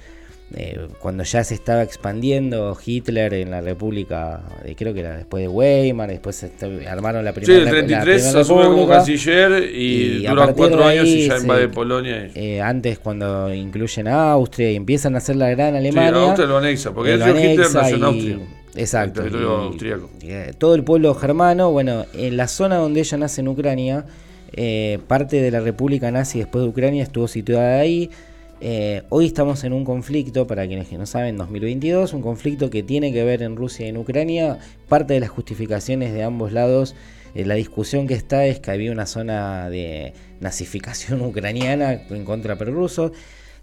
eh, cuando ya se estaba expandiendo Hitler en la República, eh, creo que era después de Weimar, después se armaron la Sí, primera el la 33 primera asume como canciller y, Y dura cuatro de años y ahí ya se- invade Polonia. y- Eh, antes cuando incluyen a Austria y empiezan a hacer la gran Sí, Alemania. Austria lo anexa, porque eh, el lo señor Hitler anexa nació en y- Austria. Exacto. El territorio y- austríaco. eh, todo el pueblo germano, bueno, en la zona donde ella nace en Ucrania, eh, parte de la República Nazi después de Ucrania estuvo situada ahí. Eh, hoy estamos en un conflicto, para quienes que no saben, 2022, un conflicto que tiene que ver en Rusia y en Ucrania. Parte de las justificaciones de ambos lados, eh, la discusión que está es que había una zona de nazificación *laughs* ucraniana en contra prorruso.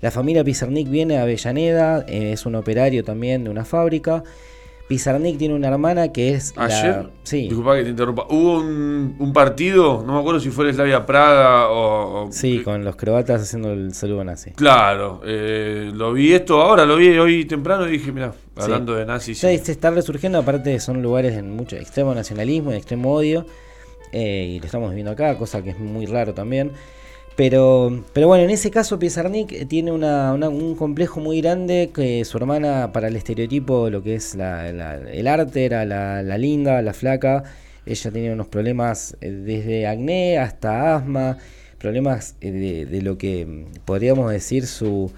La familia Pizarnik viene a Avellaneda, es un operario también de una fábrica. Pizarnik tiene una hermana que es la- Ayer, sí, disculpa que te interrumpa, hubo un, un partido, no me acuerdo si fue el Slavia Praga o... o- sí, con los croatas haciendo el saludo nazi. Claro, eh, lo vi esto ahora, lo vi hoy temprano y dije, mira, hablando de nazis. Sí. se está resurgiendo, aparte son lugares de mucho extremo nacionalismo, de extremo odio, eh, y lo estamos viendo acá, cosa que es muy raro también. Pero, pero bueno, en ese caso Pizarnik eh, tiene una- un complejo muy grande que su hermana para el estereotipo, lo que es la- el arte, era la, linda, la flaca. Ella tenía unos problemas eh, desde acné hasta asma, problemas eh, de, de lo que mm, podríamos decir su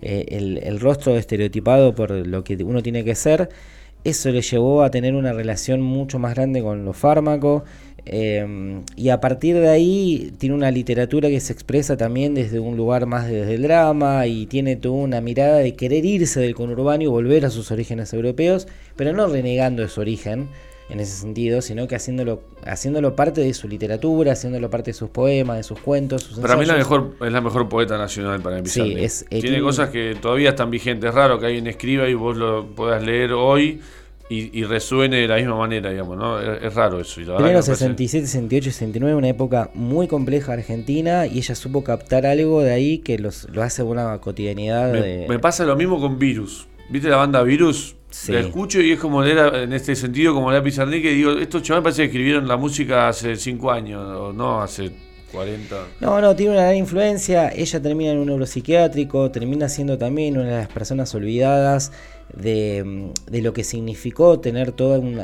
eh, el rostro estereotipado por lo que uno tiene que ser. Eso le llevó a tener una relación mucho más grande con los fármacos. Eh, y a partir de ahí tiene una literatura que se expresa también desde un lugar más desde el drama y tiene toda una mirada de querer irse del conurbano y volver a sus orígenes europeos, pero no renegando de su origen en ese sentido, sino que haciéndolo, haciéndolo parte de su literatura, haciéndolo parte de sus poemas, de sus cuentos, sus Para mí la ensayos. mejor, es la mejor poeta nacional para empezar. Sí, es- eh, tiene tiene- cosas que todavía están vigentes. Es raro que alguien escriba y vos lo puedas leer hoy y, y resuene de la misma manera, digamos, ¿no? Es, es raro eso. Y la Primero que me parece- 67, 68 y 69, una época muy compleja Argentina y ella supo captar algo de ahí que los, lo hace una cotidianidad Me, de... me pasa lo mismo con Virus. ¿Viste la banda Virus? Sí. La escucho y es como leer, a- en este sentido, como leer a Pizarnik, que digo, estos chavales parece que escribieron la música hace 5 años, o no, hace 40. No, no, tiene una gran influencia. Ella termina en un neuropsiquiátrico, termina siendo también una de las personas olvidadas de, mm, de lo que significó tener todo un,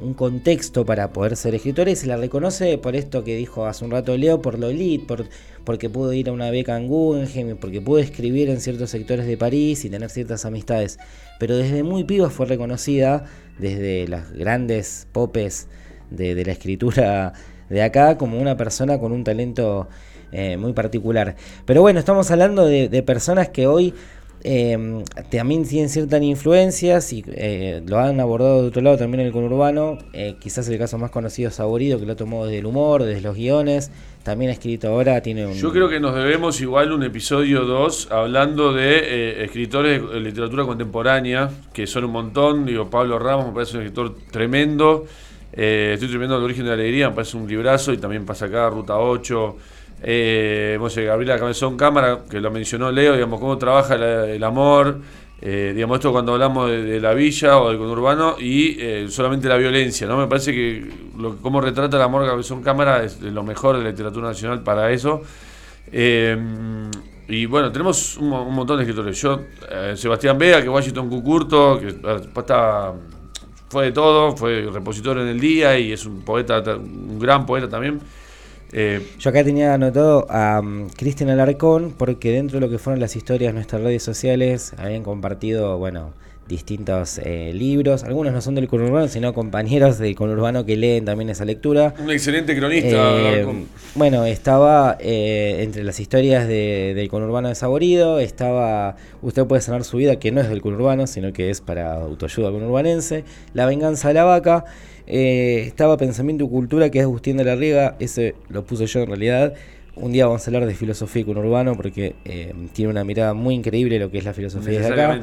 un contexto para poder ser escritora y se la reconoce por esto que dijo hace un rato Leo, por lo elite, por, porque pudo ir a una beca en Guggenheim, porque pudo escribir en ciertos sectores de París y tener ciertas amistades. Pero desde muy piba fue reconocida, desde las grandes popes de la escritura de acá, como una persona con un talento eh, muy particular. Pero bueno, estamos hablando de, personas que hoy eh, también tienen ciertas influencias y eh, lo han abordado de otro lado también en el conurbano. Eh, quizás el caso más conocido es Saborido, que lo tomó desde el humor, desde los guiones. También ha escrito ahora, tiene un... Yo creo que nos debemos igual un episodio 2 hablando de eh, escritores de literatura contemporánea, que son un montón. Digo, Pablo Ramos me parece un escritor tremendo. Eh, estoy tremendo El origen de la alegría, me parece un librazo y también pasa acá Ruta 8. Eh, no sé, Gabriela Cabezón Cámara, que lo mencionó Leo, digamos, cómo trabaja el amor. eh, digamos, esto cuando hablamos de, la villa o del conurbano y eh, solamente la violencia, ¿no? Me parece que lo, cómo retrata el amor Cabezón Cámara es de lo mejor de la literatura nacional para eso. Eh, Y bueno, tenemos un, mo- un montón de escritores. Yo, eh, Sebastián Vega, que Washington Cucurto, que eh, está, fue de todo, fue repositor en el día y es un poeta, ta- un gran poeta también. Eh, Yo acá tenía anotado a um, Cristian Alarcón porque dentro de lo que fueron las historias de nuestras redes sociales habían compartido, bueno, distintos eh, libros. Algunos no son del conurbano, sino compañeros del conurbano que leen también esa lectura. un excelente cronista. Eh, bueno, estaba eh, entre las historias de- del conurbano desaborido, estaba Usted puede sanar su vida, que no es del conurbano, sino que es para autoayuda conurbanense, La venganza de la vaca, eh, estaba Pensamiento y Cultura, que es Agustín de la Riega, ese lo puse yo en realidad. Un día vamos a hablar de filosofía y conurbano porque eh, tiene una mirada muy increíble lo que es la filosofía desde acá.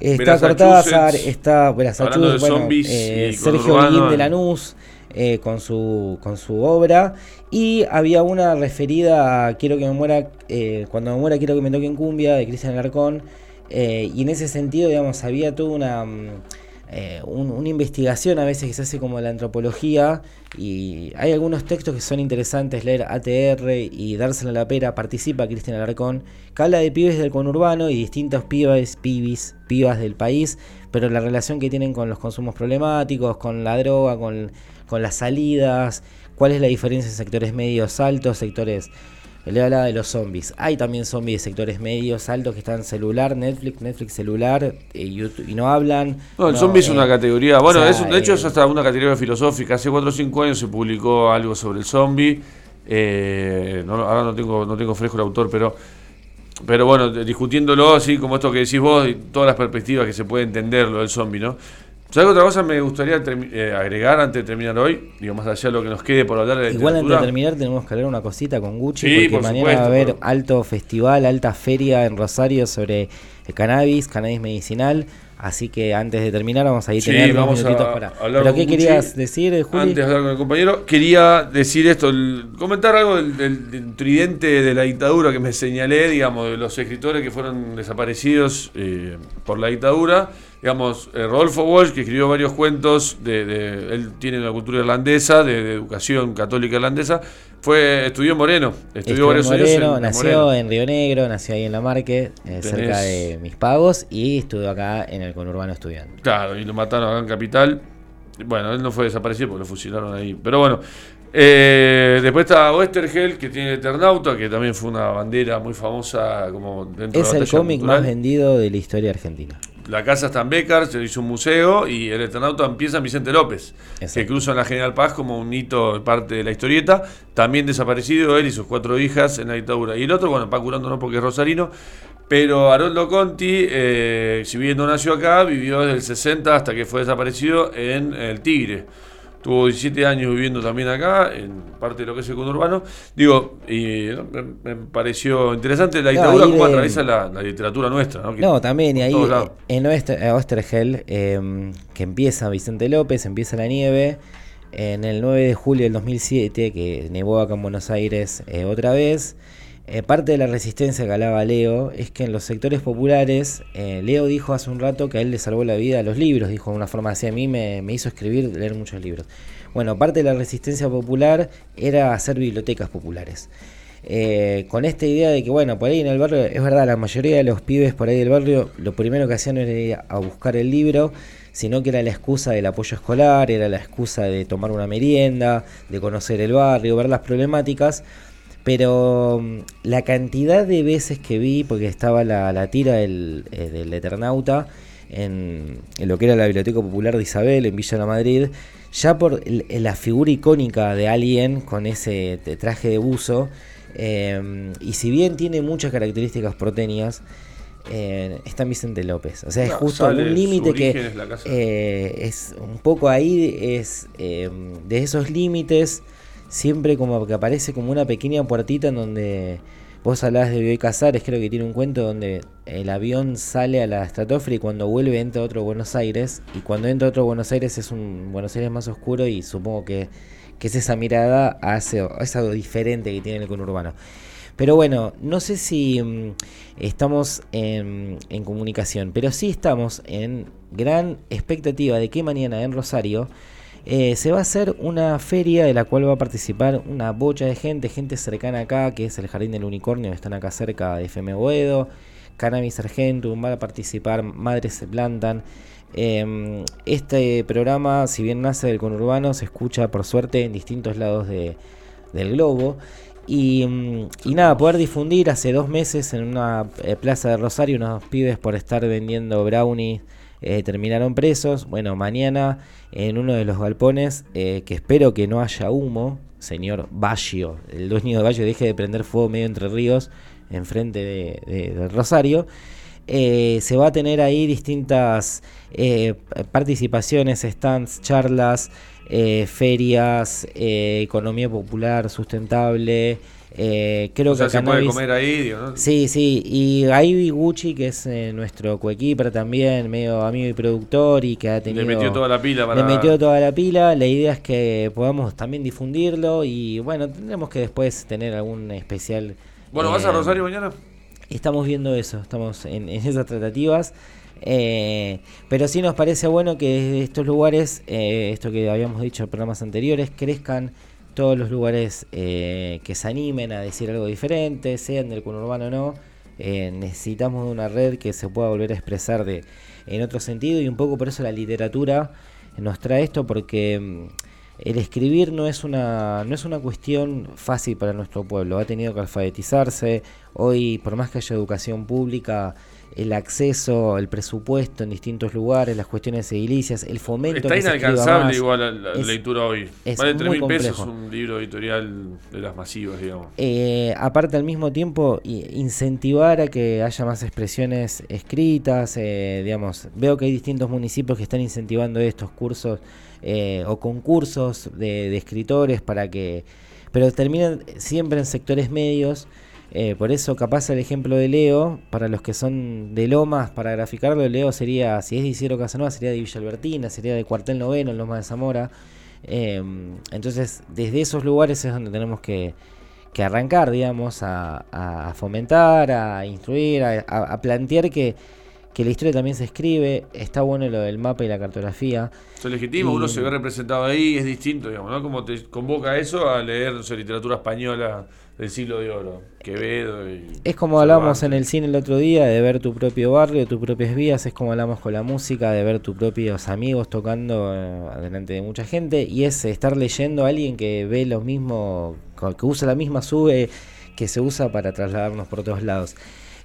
Está Cortázar, está Massachusetts, bueno, zombies eh, Sergio Holguín de. Lanús eh, con, su, con su obra. Y había una referida a Quiero que me muera, eh, cuando me muera quiero que me toquen cumbia, de Cristian Alarcón. Eh, y en ese sentido, digamos, había toda una, mm, eh, un- una investigación a veces que se hace como la antropología. Y hay algunos textos que son interesantes leer ATR y dársela la pera. Participa Cristian Alarcón, que habla de pibes del conurbano y distintos pibes, pibis, pibas del país, pero la relación que tienen con los consumos problemáticos, con la droga, con, con las salidas, cuál es la diferencia en sectores medios altos, sectores... Le hablaba de los zombies. Hay también zombies de sectores medios altos que están celular, Netflix, Netflix celular, eh, YouTube, y no hablan. No, el no, zombie es eh, una categoría. Bueno, o sea, es- de hecho eh, es hasta una categoría filosófica. Hace 4 o 5 años se publicó algo sobre el zombie. Eh, no, ahora no tengo, no tengo fresco el autor, pero, pero bueno, discutiéndolo así como esto que decís vos y todas las perspectivas que se puede entender lo del zombie, ¿no? ¿Sabes otra cosa me gustaría eh, agregar antes de terminar hoy? Digo, más allá de lo que nos quede por hablar de la Igual antes de terminar tenemos que hablar una cosita con Gucci Sí, porque por mañana supuesto, va a haber pero- alto festival, alta feria en Rosario sobre el cannabis, cannabis medicinal. Así que antes de terminar vamos a ir Sí, tener unos vamos a minutitos para. hablar ¿Pero qué Gucci. querías decir, eh, Juli? Antes de hablar con el compañero, quería decir esto, el- comentar algo del, del- del tridente de la dictadura que me señalé, digamos, de los escritores que fueron desaparecidos eh, por la dictadura. Digamos, eh, Rodolfo Walsh, que escribió varios cuentos, de, de- él tiene una cultura irlandesa, de, de educación católica irlandesa, fue estudió en Moreno, estudió Estuvo en varios años en- Moreno, en nació Moreno. en Río Negro, nació ahí en La Marque, eh, cerca de Mis Pagos, y estuvo acá en el conurbano estudiando. Claro, y lo mataron acá en Capital. Bueno, él no fue desaparecido porque lo fusilaron ahí. Pero bueno, eh, después está Westergel, que tiene Eternauta, que también fue una bandera muy famosa como dentro Es de la el cómic cultural. más vendido de la historia argentina. La casa está en Becar, se hizo un museo y el Eternauta empieza en Vicente López, que Exacto. cruza en la General Paz como un hito, parte de la historieta. También desaparecido él y sus cuatro hijas en la dictadura. Y el otro, bueno, Paco Urando no porque es rosarino, pero Haroldo Conti, eh, si bien no nació acá, vivió desde el 60 hasta que fue desaparecido en El Tigre. Tuvo 17 años viviendo también acá, en parte de lo que es el conurbano. Digo, y ¿no? me, me pareció interesante la No, dictadura, cómo de- atraviesa la, la literatura nuestra. No, Que No, también, y ahí en Oester- eh, Ostergel, eh, que empieza Vicente López, empieza la nieve, en el 9 de julio del 2007, que nevó acá en Buenos Aires eh, otra vez, eh, parte de la resistencia que hablaba Leo es que en los sectores populares, eh, Leo dijo hace un rato que a él le salvó la vida a los libros, dijo de una forma así, a mí me, me hizo escribir, leer muchos libros. Bueno, parte de la resistencia popular era hacer bibliotecas populares. Eh, con esta idea de que, bueno, por ahí en el barrio, es verdad, la mayoría de los pibes por ahí del barrio, lo primero que hacían era ir a buscar el libro, sino que era la excusa del apoyo escolar, era la excusa de tomar una merienda, de conocer el barrio, ver las problemáticas. Pero mm, la cantidad de veces que vi, porque estaba la, la tira del, eh, del Eternauta en, en lo que era la Biblioteca Popular de Isabel, en Villa La Madrid, ya por el- la figura icónica de alguien con ese te- traje de buzo, eh, y si bien tiene muchas características porteñas, eh, está en Vicente López. O sea, es justo un límite que eh, es un poco ahí, es eh, de esos límites, siempre como que aparece como una pequeña puertita en donde vos hablabas de Bioy Casares, creo que tiene un cuento donde el avión sale a la estratosfera y cuando vuelve entra otro Buenos Aires, y cuando entra otro Buenos Aires es un Buenos Aires más oscuro y supongo que, que es esa mirada hace, es algo diferente que tiene el conurbano. Pero bueno, no sé si mm, estamos en, en comunicación, pero sí estamos en gran expectativa de que mañana en Rosario Eh, se va a hacer una feria de la cual va a participar una bocha de gente, gente cercana acá, que es el Jardín del Unicornio, están acá cerca de FM Boedo, Cannabis Argentum, va a participar Madres se plantan. Em, este programa, si bien nace del conurbano, se escucha por suerte en distintos lados de, del globo. Y, mm, y nada, poder difundir hace dos meses en una eh, plaza de Rosario unos pibes por estar vendiendo brownies eh, terminaron presos. Bueno, mañana en uno de los galpones, eh, que espero que no haya humo, señor Baggio, el dueño de Baggio, deje de prender fuego medio entre ríos, enfrente de, Rosario. Eh, se va a tener ahí distintas participaciones, stands, charlas, ferias, economía popular sustentable, eh, creo o sea, que se cannabis... puede comer ahí, digo, ¿no? Sí, sí, y ahí Gucci, que es eh, nuestro coequiper también, medio amigo y productor y que ha tenido... Le metió toda la pila para... Le metió toda la pila, la idea es que podamos también difundirlo y bueno, tendremos que después tener algún especial... Bueno, ¿vas a eh, Rosario mañana? Estamos viendo eso, estamos en, en esas tratativas. Eh, pero sí nos parece bueno que estos lugares, eh, esto que habíamos dicho en programas anteriores, crezcan todos los lugares eh, que se animen a decir algo diferente, sean del conurbano o no. Eh, necesitamos de una red que se pueda volver a expresar de, en otro sentido y un poco por eso la literatura nos trae esto porque mm, el escribir no es una no es una cuestión fácil para nuestro pueblo ha tenido que alfabetizarse hoy por más que haya educación pública el acceso, el presupuesto en distintos lugares, las cuestiones edilicias, el fomento. Está que inalcanzable igual la, la Es- lectura hoy. es Vale muy 3 mil pesos un libro editorial de las masivas, digamos. Eh, aparte al mismo tiempo incentivar a que haya más expresiones escritas, eh, digamos, veo que hay distintos municipios que están incentivando estos cursos eh, o concursos de, de escritores para que, pero terminan siempre en sectores medios, eh, por eso capaz el ejemplo de Leo, para los que son de Lomas, para graficarlo, Leo sería, si es de Isidro Casanova, sería de Villa Albertina, sería de Cuartel Noveno, en Lomas de Zamora. Eh, entonces, desde esos lugares es donde tenemos que, que arrancar, digamos, a, fomentar, a instruir, a plantear que, que la historia también se escribe. Está bueno lo del mapa y la cartografía. Se legitima, Y- uno se ve representado ahí, es distinto, digamos, ¿no? Como te convoca eso a leer literatura española del siglo de oro, Quevedo y... Es como hablábamos en el cine el otro día, de ver tu propio barrio, tus propias vías, es como hablamos con la música, de ver tus propios amigos tocando eh, delante de mucha gente, y es estar leyendo a alguien que ve lo mismo, que usa la misma sube que se usa para trasladarnos por todos lados.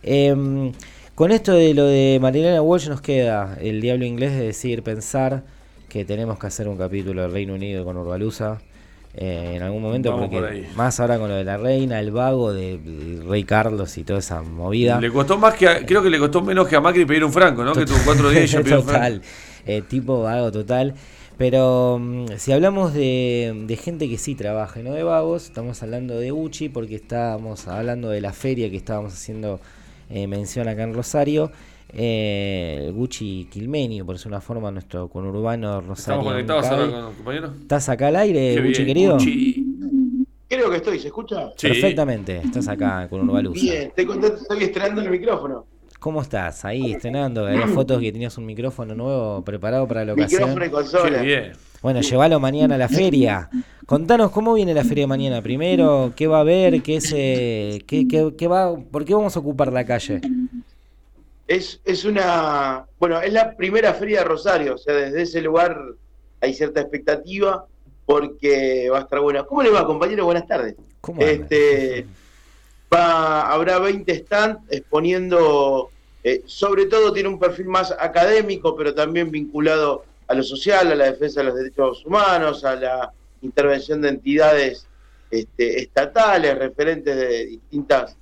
Em, con esto de lo de Marilena Walsh nos queda el diablo inglés de decir, pensar que tenemos que hacer un capítulo del Reino Unido con Urbalusa. eh, en algún momento, Vamos porque por más ahora con lo de la reina, el vago de, de Rey Carlos y toda esa movida. Le costó más que a- creo que le costó menos que a Macri pedir un franco, ¿no? Que tuvo cuatro días y ya *laughs* pidió un franco. total, eh, tipo vago total. Pero mm, si hablamos de, de gente que sí trabaja no de vagos, estamos hablando de Uchi porque estábamos hablando de la feria que estábamos haciendo eh, mención acá en Rosario. Eh, Gucci Quilmenio, por ser una forma, nuestro conurbano Rosario. Estamos conectados ahora con los compañeros. ¿Estás acá al aire, Qué Gucci bien, querido? Gucci. Creo que estoy, ¿se escucha? Sí. Perfectamente, estás acá con Urbalusa. Bien, estoy contento, estoy estrenando el micrófono. ¿Cómo estás? Ahí estrenando, había fotos que tenías un micrófono nuevo preparado para la ocasión. Micrófono y consola. bien. Bueno, llévalo mañana a la feria. Contanos cómo viene la feria mañana. Primero, qué va a haber, qué se, qué, qué- qué va, por qué vamos a ocupar la calle. Es, es una. Bueno, es la primera feria de Rosario, o sea, desde ese lugar hay cierta expectativa porque va a estar buena. ¿Cómo le va, compañero? Buenas tardes. ¿Cómo anda? Va, habrá 20 stands exponiendo, eh, sobre todo tiene un perfil más académico, pero también vinculado a lo social, a la defensa de los derechos humanos, a la intervención de entidades este, estatales, referentes de distintas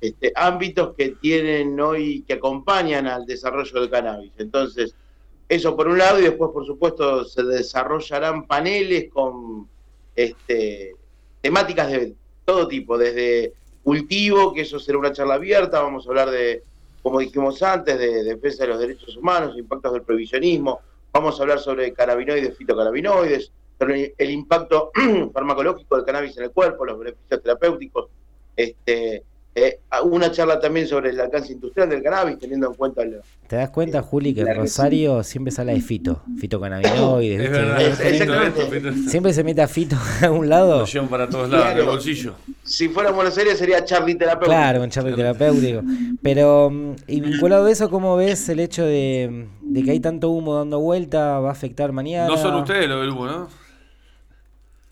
este, ámbitos que tienen hoy, que acompañan al desarrollo del cannabis. Entonces, eso por un lado, y después, por supuesto, se desarrollarán paneles con este, temáticas de todo tipo, desde cultivo, que eso será una charla abierta, vamos a hablar de, como dijimos antes, de defensa de los derechos humanos, impactos del provisionismo, vamos a hablar sobre cannabinoides, fitocannabinoides, sobre el impacto *clears throat* farmacológico del cannabis en el cuerpo, los beneficios terapéuticos, este, eh, una charla también sobre el alcance industrial del cannabis, teniendo en cuenta lo, ¿Te das cuenta, Juli, que La en Rosario siempre sale de Fito? Fito cannabinoides. Es verdad, Es- exactamente. Siempre se mete a Fito *laughs* a un lado. Lo para todos lados, en el bolsillo. si fuera Buenos Aires sería Charlie Terapeuta. Claro, un charla terapéutico. Pero, mm, y vinculado a eso, ¿cómo ves el hecho de, de que hay tanto humo dando vuelta? ¿Va a afectar mañana? No son ustedes los del humo, ¿no?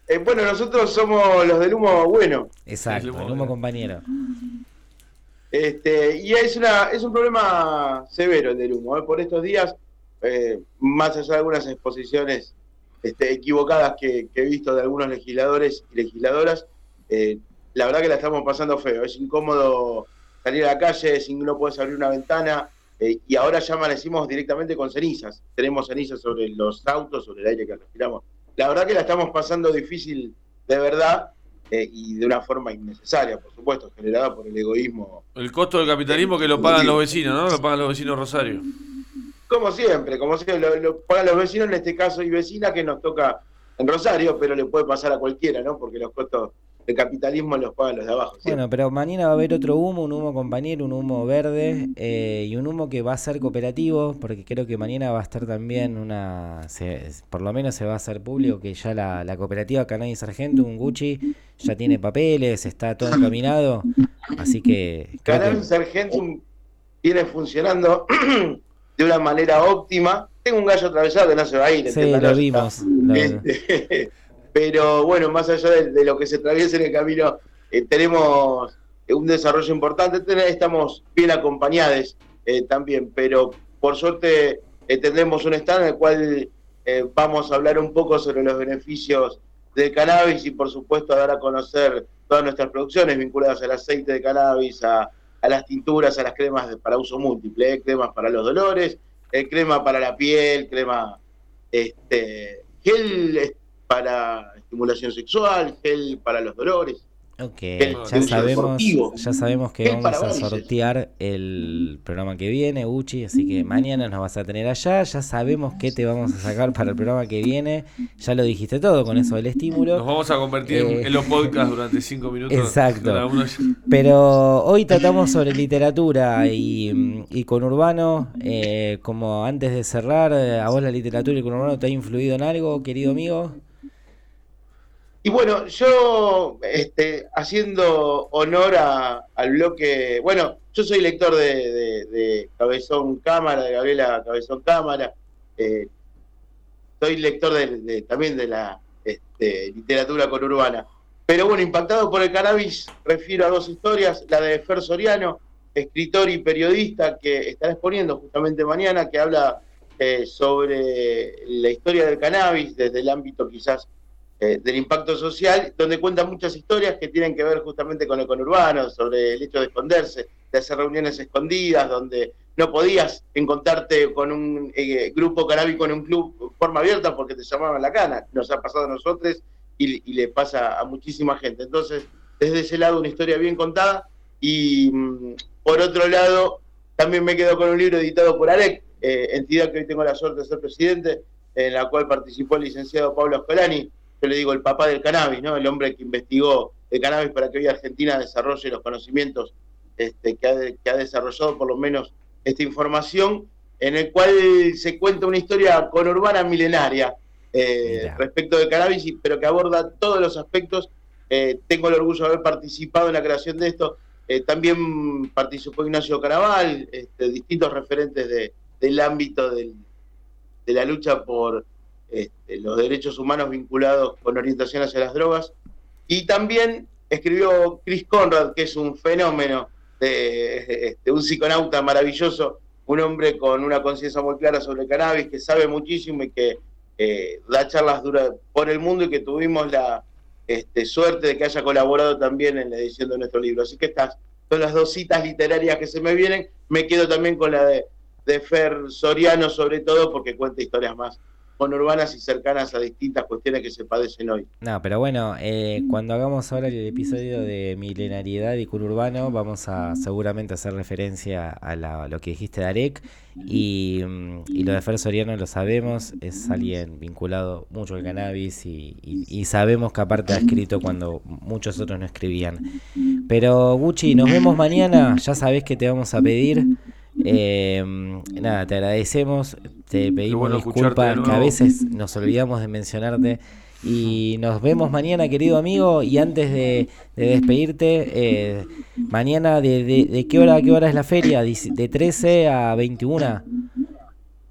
Eh, bueno, nosotros somos los del humo bueno. Exacto, El humo, el humo compañero. Este, y es, una, es un problema severo el del humo. ¿eh? Por estos días, eh, más allá de algunas exposiciones este, equivocadas que, que he visto de algunos legisladores y legisladoras, eh, la verdad que la estamos pasando feo. Es incómodo salir a la calle, si no puedes abrir una ventana. eh, y ahora ya amanecimos directamente con cenizas. Tenemos cenizas sobre los autos, sobre el aire que respiramos. La verdad que la estamos pasando difícil de verdad eh, y de una forma innecesaria, por supuesto, generada por el egoísmo El costo del capitalismo que lo pagan los vecinos, ¿no? Lo pagan los vecinos Rosario. Como siempre, como siempre, lo, lo pagan los vecinos en este caso y vecina que nos toca en Rosario, pero le puede pasar a cualquiera, ¿no? Porque los costos del capitalismo los pagan los de abajo. Bueno, pero mañana va a haber otro humo, un humo compañero, un humo verde eh, y un humo que va a ser cooperativo, porque creo que mañana va a estar también una, se- por lo menos se va a hacer público que ya la, la cooperativa Canay Sargento, un Gucci, ya tiene papeles, está todo encaminado, así que que- Argentum viene funcionando *clears throat* de una manera óptima. Tengo un gallo atravesado que no se va a ir. sí, lo vimos. lo- Este, *laughs* pero bueno, más allá de, lo que se atraviesa en el camino, eh, tenemos eh, un desarrollo importante, estamos bien acompañados eh, también, pero por suerte eh, tendremos un stand en el cual vamos a hablar un poco sobre los beneficios del cannabis y por supuesto dar a conocer todas nuestras producciones vinculadas al aceite de cannabis, a, las tinturas, a las cremas para uso múltiple, cremas para los dolores, crema para la piel, crema este, gel para estimulación sexual, gel para los dolores. Ok, ya sabemos, ya sabemos que vamos a sortear el programa que viene, Uchi, así que mañana nos vas a tener allá, ya sabemos qué te vamos a sacar para el programa que viene, ya lo dijiste todo con eso del Nos estímulo, vamos a convertir en- Eh. en los podcasts durante cinco minutos. Exacto. Pero hoy tratamos sobre literatura y, y conurbano, eh, como antes de cerrar, eh, ¿a vos la literatura y el conurbano te ha influido en algo, querido amigo? Y bueno, yo este, haciendo honor al bloque, bueno, yo soy lector de, Cabezón Cámara, de Gabriela Cabezón Cámara, eh, soy lector de- también de la este, literatura conurbana. Pero bueno, impactado por el cannabis, refiero a dos historias, la de Fer Soriano, escritor y periodista que estará exponiendo justamente mañana, que habla eh, sobre la historia del cannabis desde el ámbito quizás eh, del impacto social, donde cuenta muchas historias que tienen que ver justamente con el conurbano, sobre el hecho de esconderse, de hacer reuniones escondidas, donde no podías encontrarte con un eh, grupo canábico en un club forma abierta porque te llamaban la cana. Nos ha pasado a nosotros y, y le pasa a muchísima gente. Entonces, desde ese lado, una historia bien contada. Y mm, por otro lado, también me quedo con un libro editado por AREC, eh, entidad que hoy tengo la suerte de ser presidente, en la cual participó el licenciado Pablo Ascolani, yo le digo el papá del cannabis, ¿no? El hombre que investigó el cannabis para que hoy Argentina desarrolle los conocimientos este, que, ha, de- que ha desarrollado por lo menos esta información, en el cual se cuenta una historia conurbana milenaria eh, respecto del cannabis, pero que aborda todos los aspectos. Eh, tengo el orgullo de haber participado en la creación de esto. Eh, también participó Ignacio Caraval, este, distintos referentes de- del ámbito del- de la lucha por este, los derechos humanos vinculados con orientación hacia las drogas. Y también escribió Chris Conrad, que es un fenómeno, de, este, un psiconauta maravilloso, un hombre con una conciencia muy clara sobre el cannabis, que sabe muchísimo y que eh, da charlas duras por el mundo y que tuvimos la este, suerte de que haya colaborado también en la edición de nuestro libro. Así que estas son las dos citas literarias que se me vienen. Me quedo también con la de, de Fer Soriano, sobre todo porque cuenta historias más conurbanas y cercanas a distintas cuestiones que se padecen hoy. No, pero bueno, eh, cuando hagamos ahora el episodio de milenariedad y urbano, vamos a seguramente hacer referencia a, la- lo que dijiste de Arek. Y, mm, y lo de Fer Soriano lo sabemos, es alguien vinculado mucho al cannabis y, y- y sabemos que aparte ha escrito cuando muchos otros no escribían. Pero Gucci, nos vemos mañana, ya sabés que te vamos a pedir. Eh, nada, te agradecemos, te pedimos bueno disculpas que a veces nos olvidamos de mencionarte. Y nos vemos mañana, querido amigo. Y antes de, de despedirte, eh, mañana, de, de- de qué hora a qué hora es la feria? ¿De 13 a 21?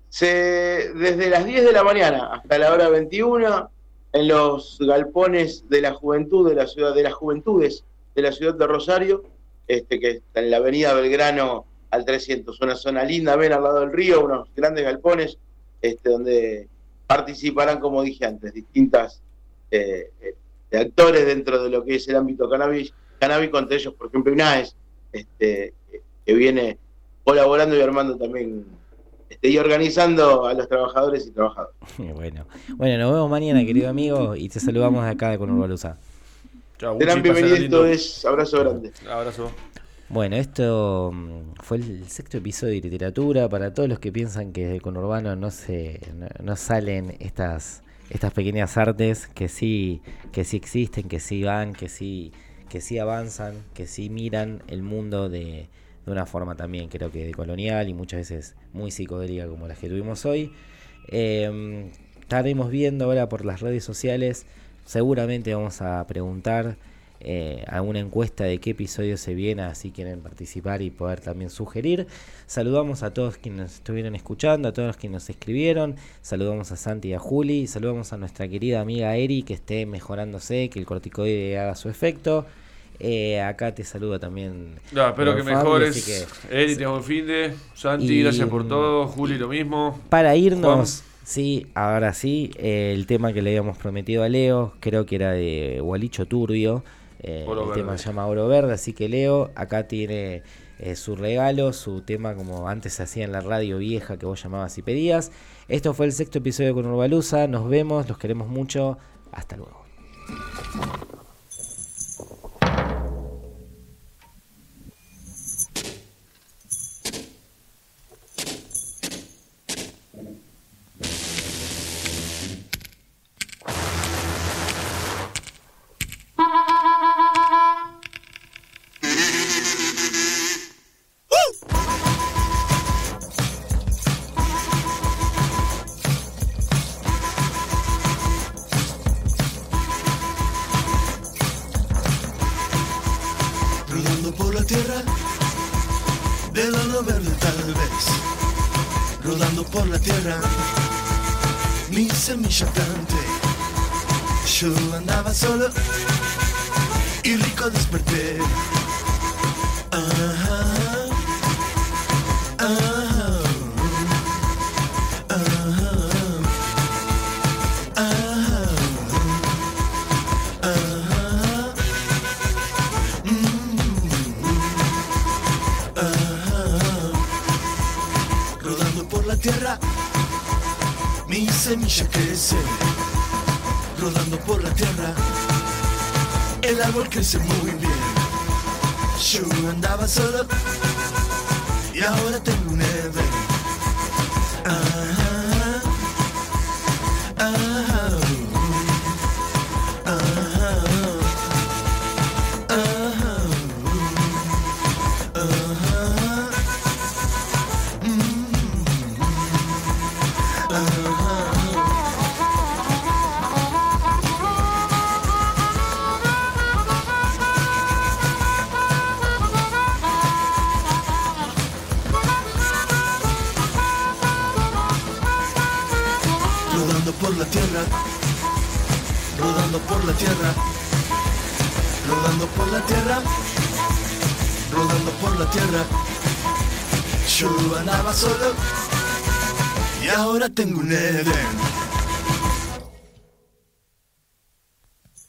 Se, desde las 10 de la mañana hasta la hora 21, en los galpones de la juventud de la ciudad, de las juventudes de la ciudad de Rosario, este, que está en la avenida Belgrano al 300, una zona linda, ven al lado del río, unos grandes galpones, este, donde participarán, como dije antes, distintas eh, eh, actores dentro de lo que es el ámbito cannabis, canábico, entre ellos, por ejemplo, INAES, este, que viene colaborando y armando también este, y organizando a los trabajadores y trabajadoras. *laughs* Bueno, bueno, nos vemos mañana, querido amigo. Y te saludamos de acá de Conurbalusa. Chao, Serán bienvenidos todos, abrazo grande. Abrazo. Bueno, esto mm, fue el sexto episodio de literatura. Para todos los que piensan que de conurbano no se no, salen estas estas pequeñas artes que sí que sí existen, que sí van, que sí que sí avanzan, que sí miran el mundo de, de una forma también creo que de colonial y muchas veces muy psicodélica como las que tuvimos hoy. Eh, estaremos viendo ahora por las redes sociales. Seguramente vamos a preguntar eh, alguna encuesta de qué episodio se viene, así quieren participar y poder también sugerir. Saludamos a todos quienes nos estuvieron escuchando, a todos los que nos escribieron. Saludamos a Santi y a Juli. Saludamos a nuestra querida amiga Eri, que esté mejorándose, que el corticoide haga su efecto. Eh, acá te saludo también. No, espero que mejores. Eri, te buen fin de. Santi, Y- gracias por todo. Juli, lo mismo. Para irnos, sí, ahora sí, eh, el tema que le habíamos prometido a Leo, creo que era de Gualicho Turbio. Eh, el Verde. tema se llama Oro Verde, así que Leo, acá tiene eh, su regalo, su tema como antes se hacía en la radio vieja que vos llamabas y pedías. Esto fue el sexto episodio con Urbalusa, nos vemos, los queremos mucho, hasta luego.